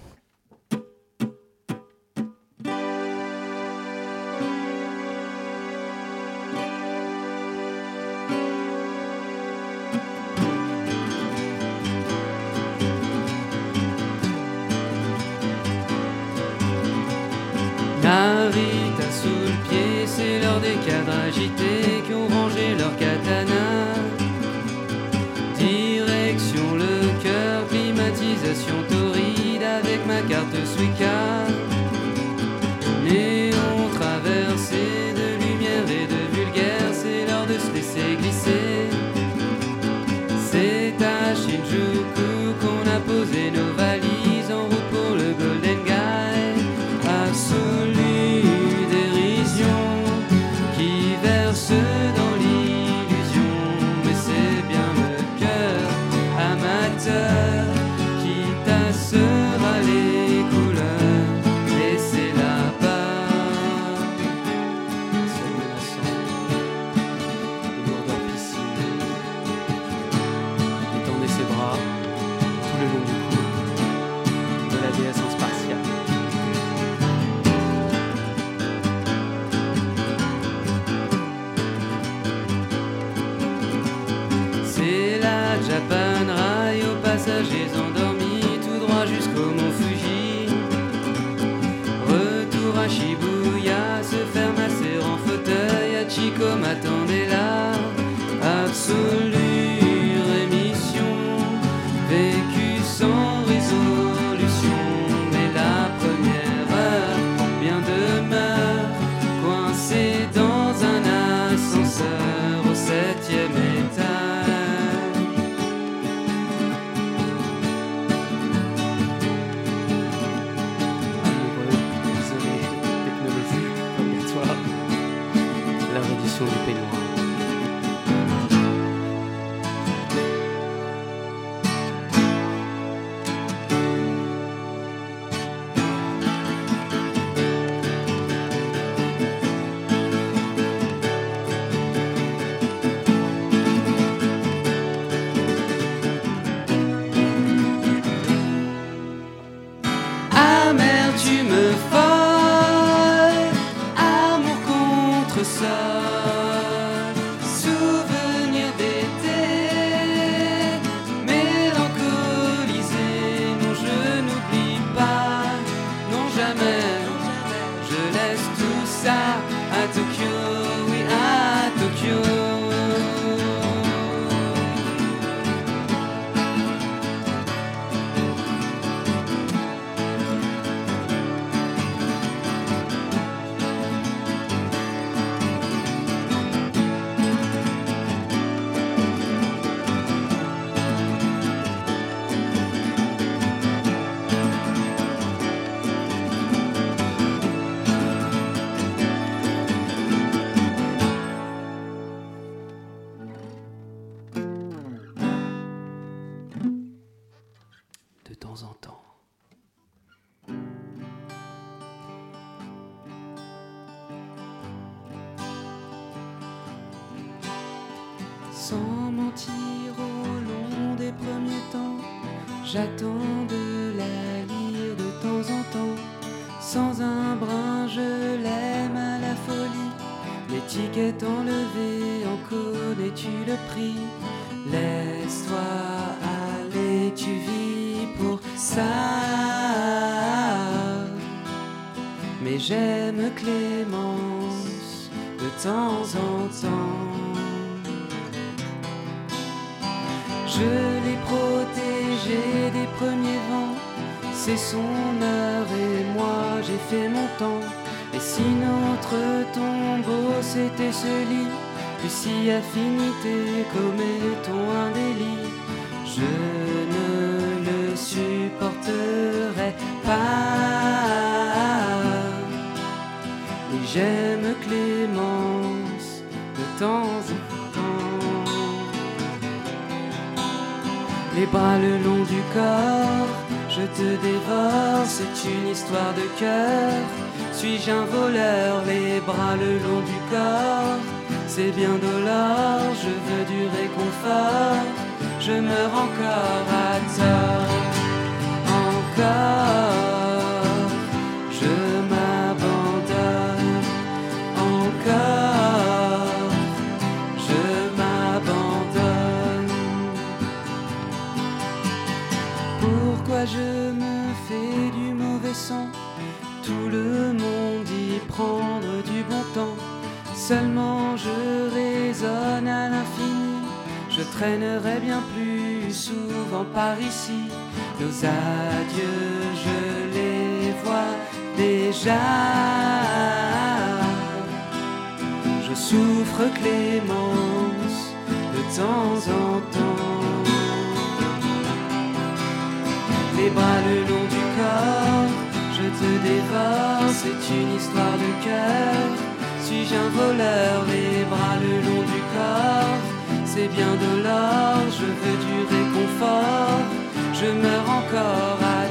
Des cadres agités que je lis, plus si affinité commettons un délit. Je ne le supporterai pas. Et j'aime Clémence de temps en temps. Les bras le long du corps, je te dévore, c'est une histoire de cœur. Suis-je un voleur, les bras le long du corps C'est bien dollar, je veux du réconfort, je meurs encore à tort. Encore, je m'abandonne. Encore, je m'abandonne. Pourquoi je du bon temps. Seulement je raisonne à l'infini. Je traînerai bien plus souvent par ici. Nos adieux, je les vois déjà. Je souffre clémence de temps en temps. Les bras le long du corps, te dévore, c'est une histoire de cœur. Suis-je un voleur, les bras le long du corps, c'est bien de l'or, je veux du réconfort, je meurs encore à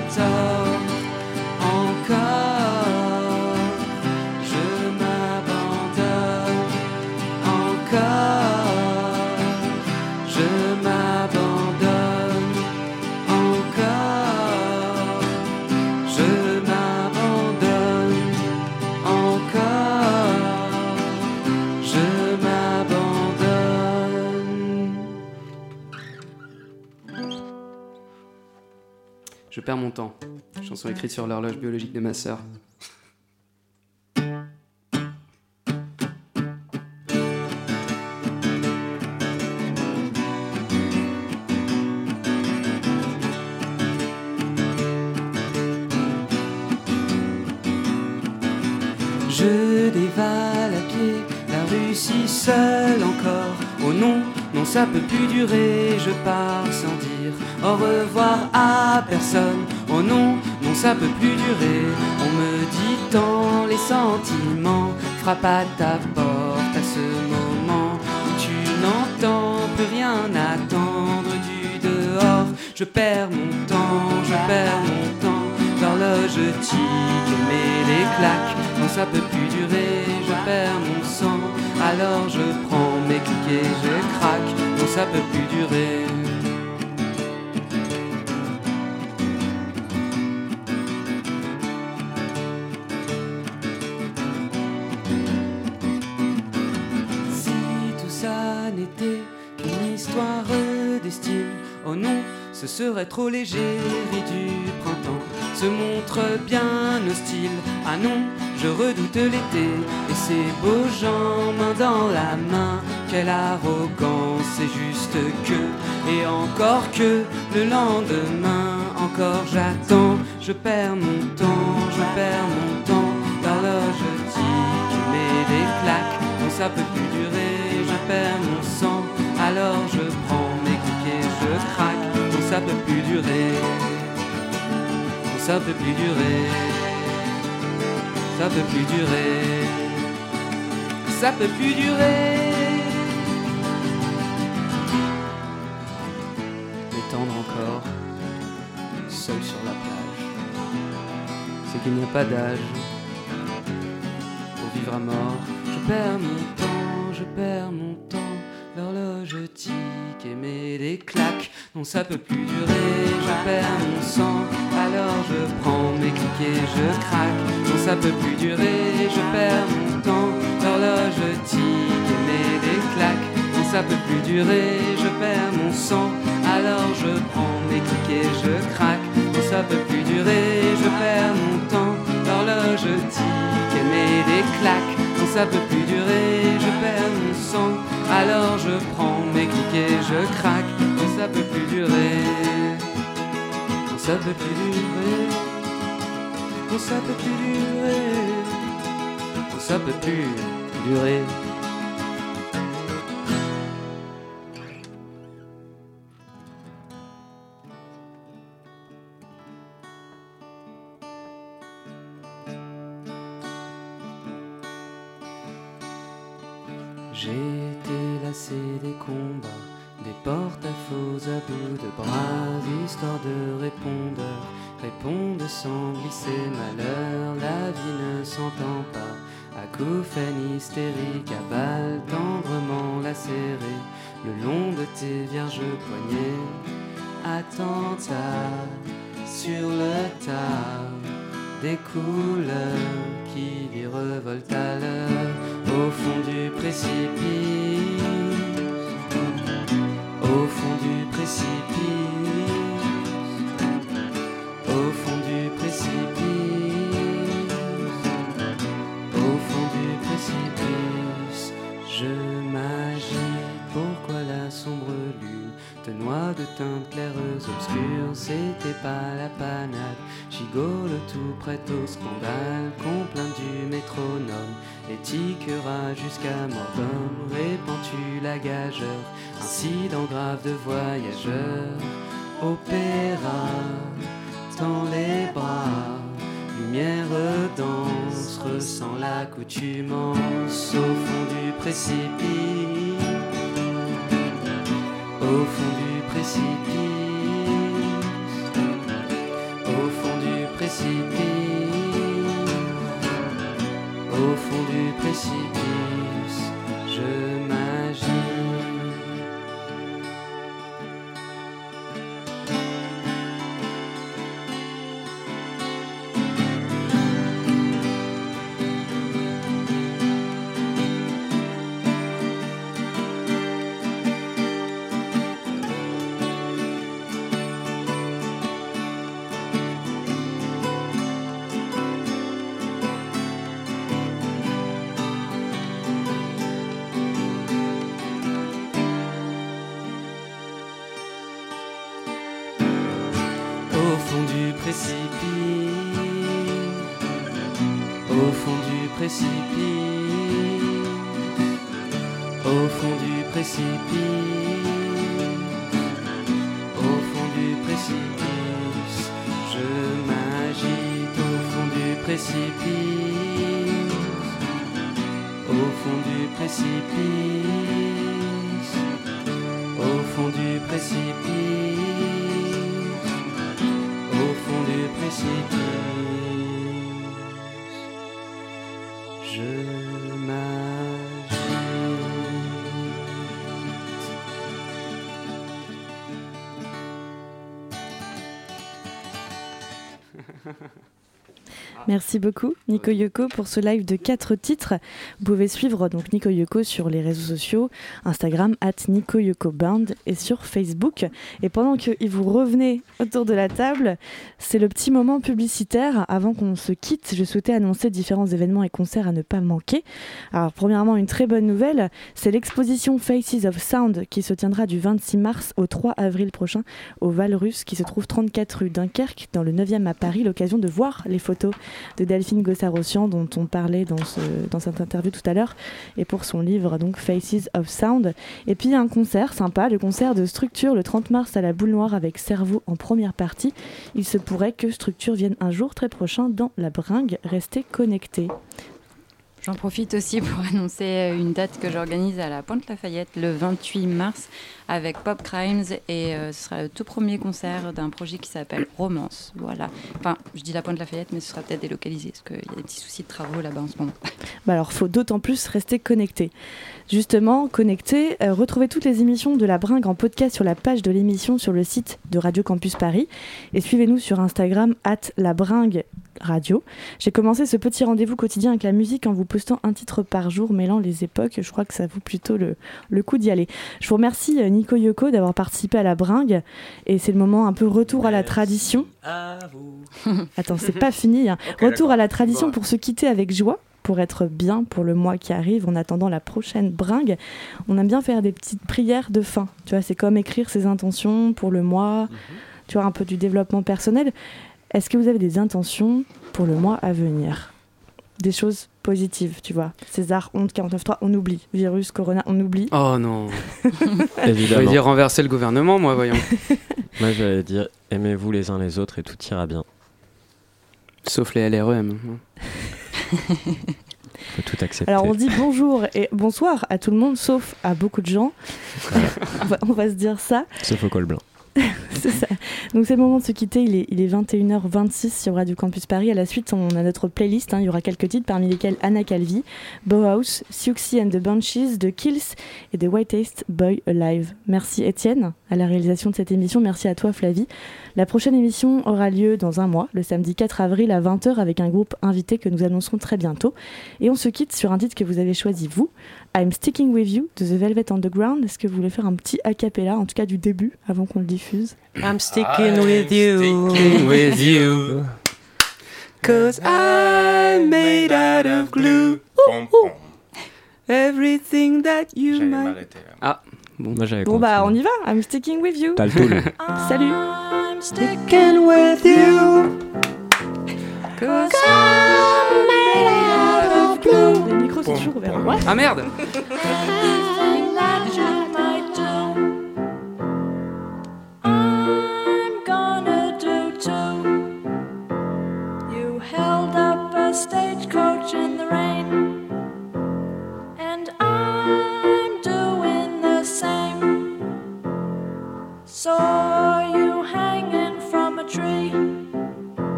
perds mon temps. Chanson écrite sur l'horloge biologique de ma sœur. Je dévale à pied la Russie seule encore. Oh non, non, ça peut plus durer. Je pars sans dire au revoir à personne. Oh non, non, ça peut plus durer. On me dit tant les sentiments frappent à ta porte à ce moment où tu n'entends plus rien attendre du dehors. Je perds mon temps, je perds mon temps. L'horloge tique met les claques. Non, ça peut plus durer, je perds mon sang. Alors je prends mes clics et je craque. Non, ça peut plus durer. Qu'une histoire d'estime, oh non, ce serait trop léger. Du printemps se montre bien hostile. Ah non, je redoute l'été et ces beaux gens main dans la main. Quelle arrogance, c'est juste que, et encore que le lendemain, encore j'attends. Je perds mon temps, je perds mon temps. L'horloge tique et met des claques. Non, ça peut plus durer, je perds mon sang. Alors je prends mes clics et je craque. Non, ça peut plus durer. Ça peut plus durer. Ça peut plus durer. Ça peut plus durer. M'étendre encore, seul sur la plage. C'est qu'il n'y a pas d'âge pour vivre à mort. Je perds mon temps, je perds mon temps. L'horloge tique et met des claques. Non, ça peut plus durer, je perds mon sang. Alors je prends mes clics et je craque. Non, ça peut plus durer, je perds mon temps. L'horloge tique et met des claques. Non, ça peut plus durer, je perds mon sang. Alors je prends mes clics et je craque. Non, ça peut plus durer, je perds mon temps. L'horloge tique et met des claques. Ça peut plus durer, je perds mon sang. Alors je prends mes clics et je craque. Non, ça peut plus durer. Non, ça peut plus durer. Non, ça peut plus durer. Non, ça peut plus durer. Gigole tout prêt au scandale, complaint du métronome, étiquera jusqu'à mort d'homme, répands-tu la gageure, incident grave de voyageur, opéra, tends les bras, lumière dense, ressent l'accoutumance au fond du précipice, au fond du précipice, au fond du précipice, au fond du précipice, je m'agite au fond du précipice, au fond du précipice, au fond du précipice au fond du précipice. Merci beaucoup Nico Yoko pour ce live de quatre titres. Vous pouvez suivre donc Nico Yoko sur les réseaux sociaux, Instagram at Nico Yoko Band et sur Facebook. Et pendant que vous revenez autour de la table, c'est le petit moment publicitaire. Avant qu'on se quitte, je souhaitais annoncer différents événements et concerts à ne pas manquer. Alors premièrement, une très bonne nouvelle, c'est l'exposition Faces of Sound qui se tiendra du 26 mars au 3 avril prochain au Val-Russe qui se trouve 34 rue Dunkerque dans le 9e à Paris. L'occasion de voir les photos de Delphine Gossarossian dont on parlait dans, ce, dans cette interview tout à l'heure et pour son livre donc Faces of Sound. Et puis un concert sympa, le concert de Structure le 30 mars à la Boule Noire avec Cerveau en première partie. Il se pourrait que Structure vienne un jour très prochain dans la bringue. Restez connectés. J'en profite aussi pour (laughs) annoncer une date que j'organise à la Pointe Lafayette le 28 mars avec Pop Crimes et euh, ce sera le tout premier concert d'un projet qui s'appelle Romance. Voilà. Enfin, je dis la Pointe Lafayette, mais ce sera peut-être délocalisé parce qu'il y a des petits soucis de travaux là-bas en ce moment. Bah alors, faut d'autant plus rester connecté. Justement, connecté, euh, retrouvez toutes les émissions de la Bringue en podcast sur la page de l'émission sur le site de Radio Campus Paris et suivez-nous sur Instagram at la Bringue Radio. J'ai commencé ce petit rendez-vous quotidien avec la musique en vous postant un titre par jour mêlant les époques. Je crois que ça vaut plutôt le, le coup d'y aller. Je vous remercie euh, Nico Yoko d'avoir participé à la Bringue et c'est le moment un peu retour à la tradition. Attends, c'est pas fini. hein. (laughs) Retour à la tradition Bon. pour se quitter avec joie, pour être bien pour le mois qui arrive en attendant la prochaine bringue. On aime bien faire des petites prières de fin. Tu vois, c'est comme écrire ses intentions pour le mois, tu vois, un peu du développement personnel. Est-ce que vous avez des intentions pour le mois à venir? Des choses positives, tu vois. César, honte, 49.3, on oublie. Virus, Corona, on oublie. Oh non. (laughs) Évidemment. J'allais dire renverser le gouvernement, moi, voyons. (laughs) Moi, j'allais dire aimez-vous les uns les autres et tout ira bien. Sauf les LREM. (laughs) Faut tout accepter. Alors on dit bonjour et bonsoir à tout le monde, sauf à beaucoup de gens. (laughs) on, va, on va se dire ça. Sauf au col blanc. (laughs) Ça. Donc c'est le moment de se quitter. Il est, il est 21h26 sur Radio Campus Paris. À la suite, on a notre playlist. hein. Il y aura quelques titres, parmi lesquels Anna Calvi, Bauhaus, Siouxsie and the Banshees, The Kills et The Whitest Boy Alive. Merci Étienne à la réalisation de cette émission. Merci à toi Flavie. La prochaine émission aura lieu dans un mois, le samedi 4 avril à 20h, avec un groupe invité que nous annoncerons très bientôt. Et on se quitte sur un titre que vous avez choisi, vous, I'm Sticking With You de The Velvet Underground. Est-ce que vous voulez faire un petit a cappella, en tout cas du début, avant qu'on le diffuse? I'm sticking with you. Sticking with you. Cause I'm made out of glue. Everything that you might. Ah, bon. Moi j'avais Bon bah on y va, I'm Sticking With You. T'as le tool. (laughs) Salut I'm sticking with you. Cause I'm toujours. Ah merde (laughs)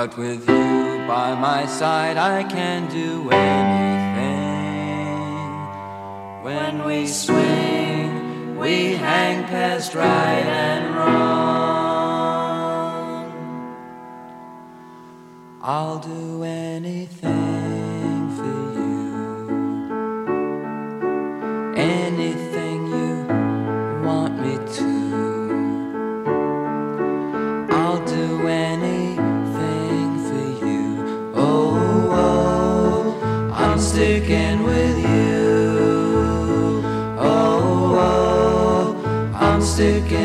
But with you by my side, I can do anything. When we swing, we hang past right and wrong. I'll do anything I'm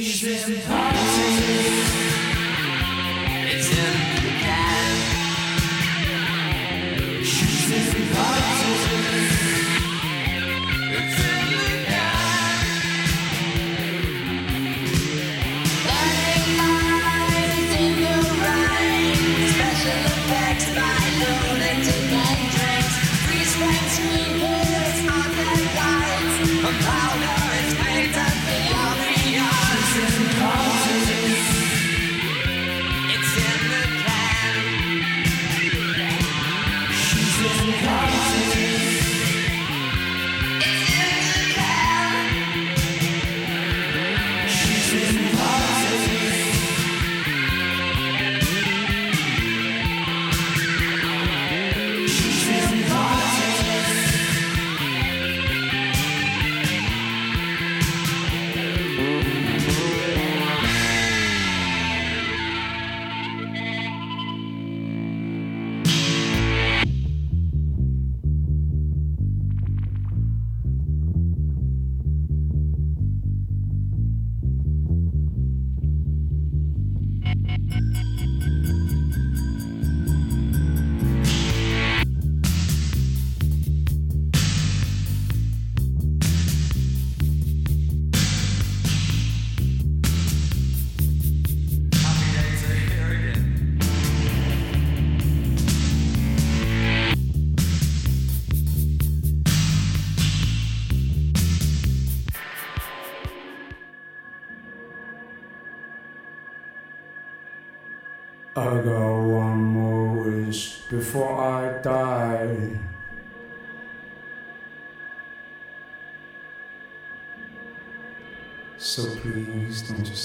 She's in been. It's in the past. She's in been.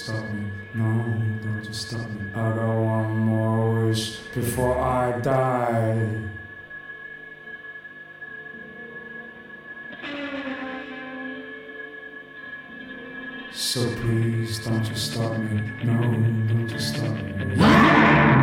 stop me. No, don't you stop me. I got one more wish before I die. So please don't you stop me. No, don't you stop me.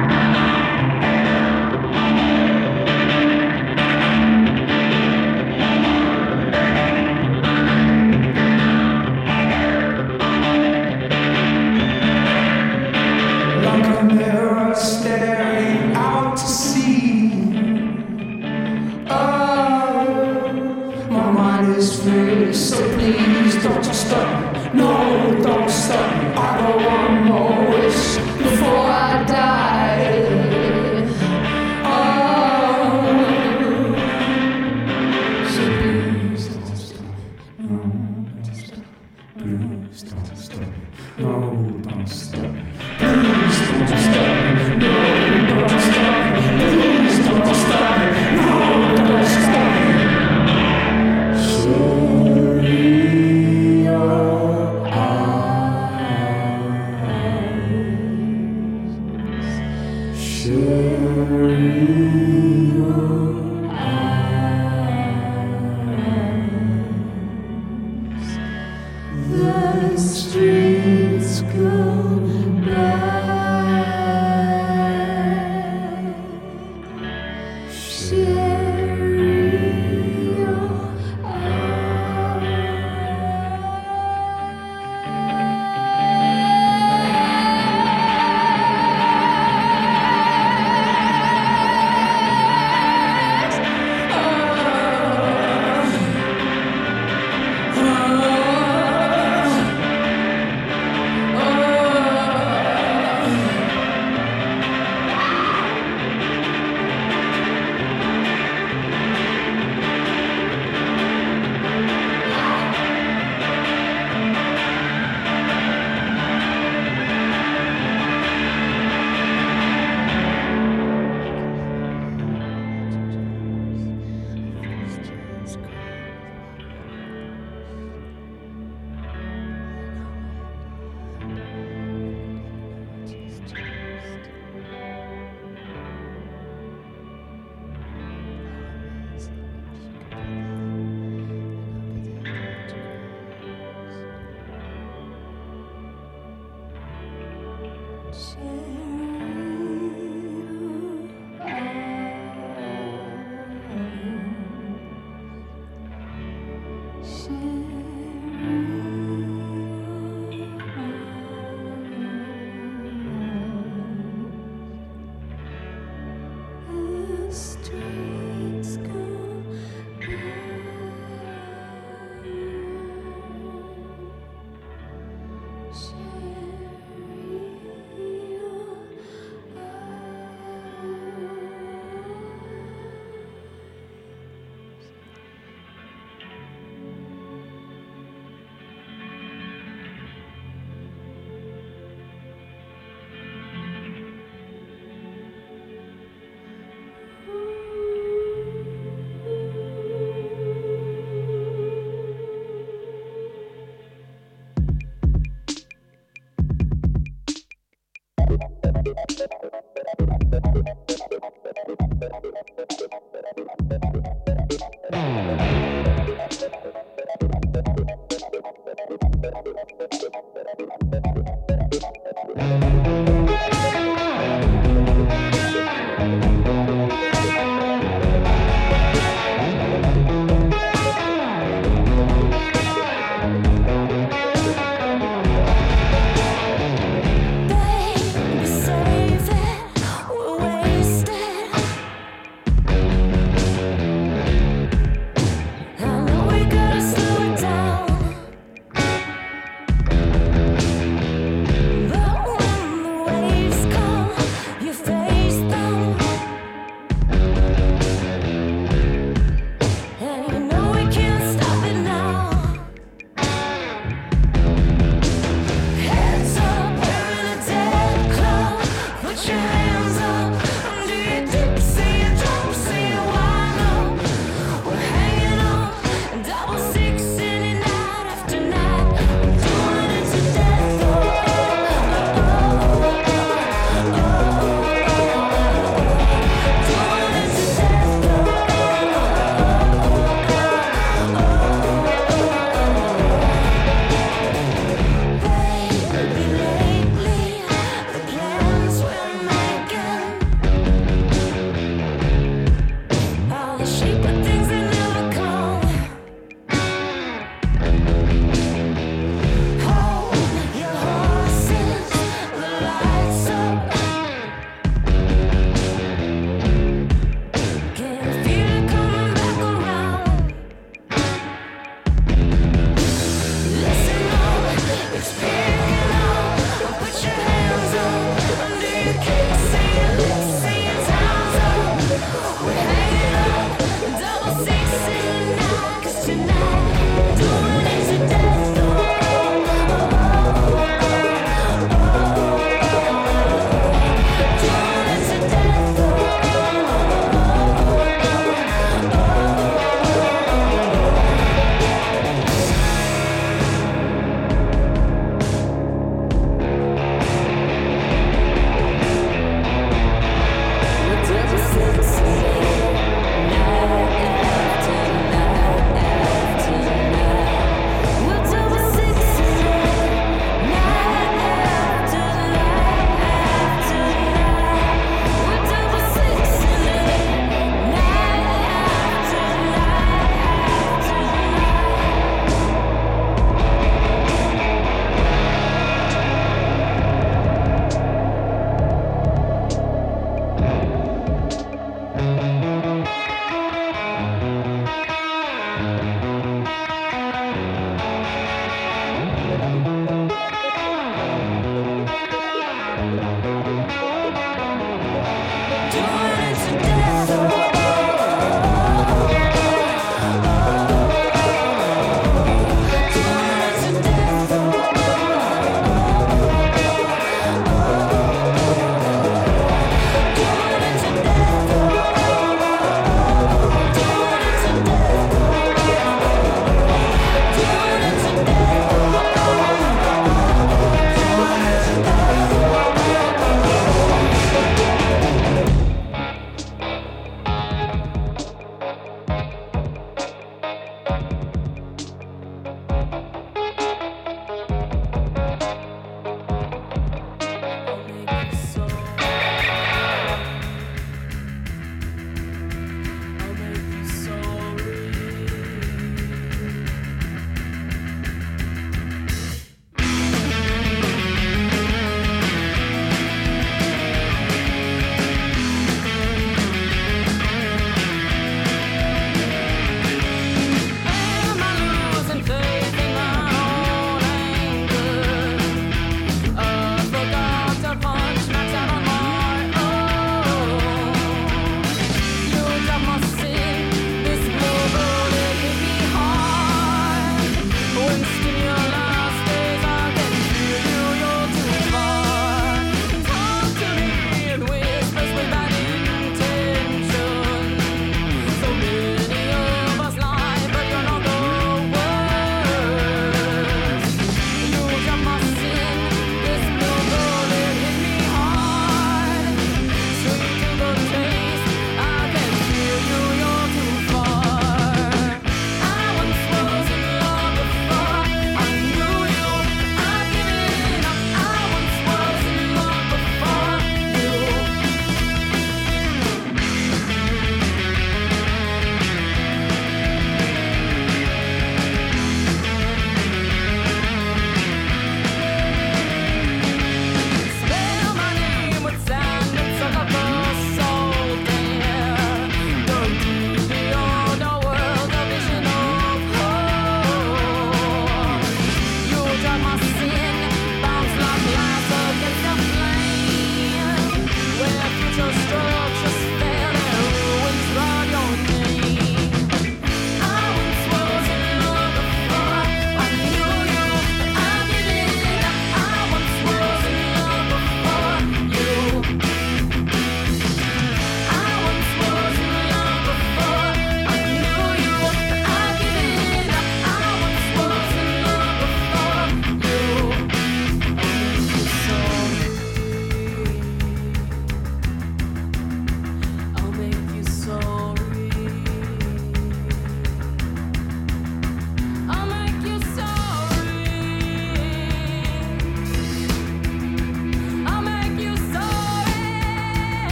Street.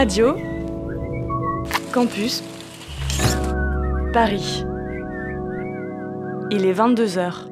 Radio Campus Paris. Il est 22h.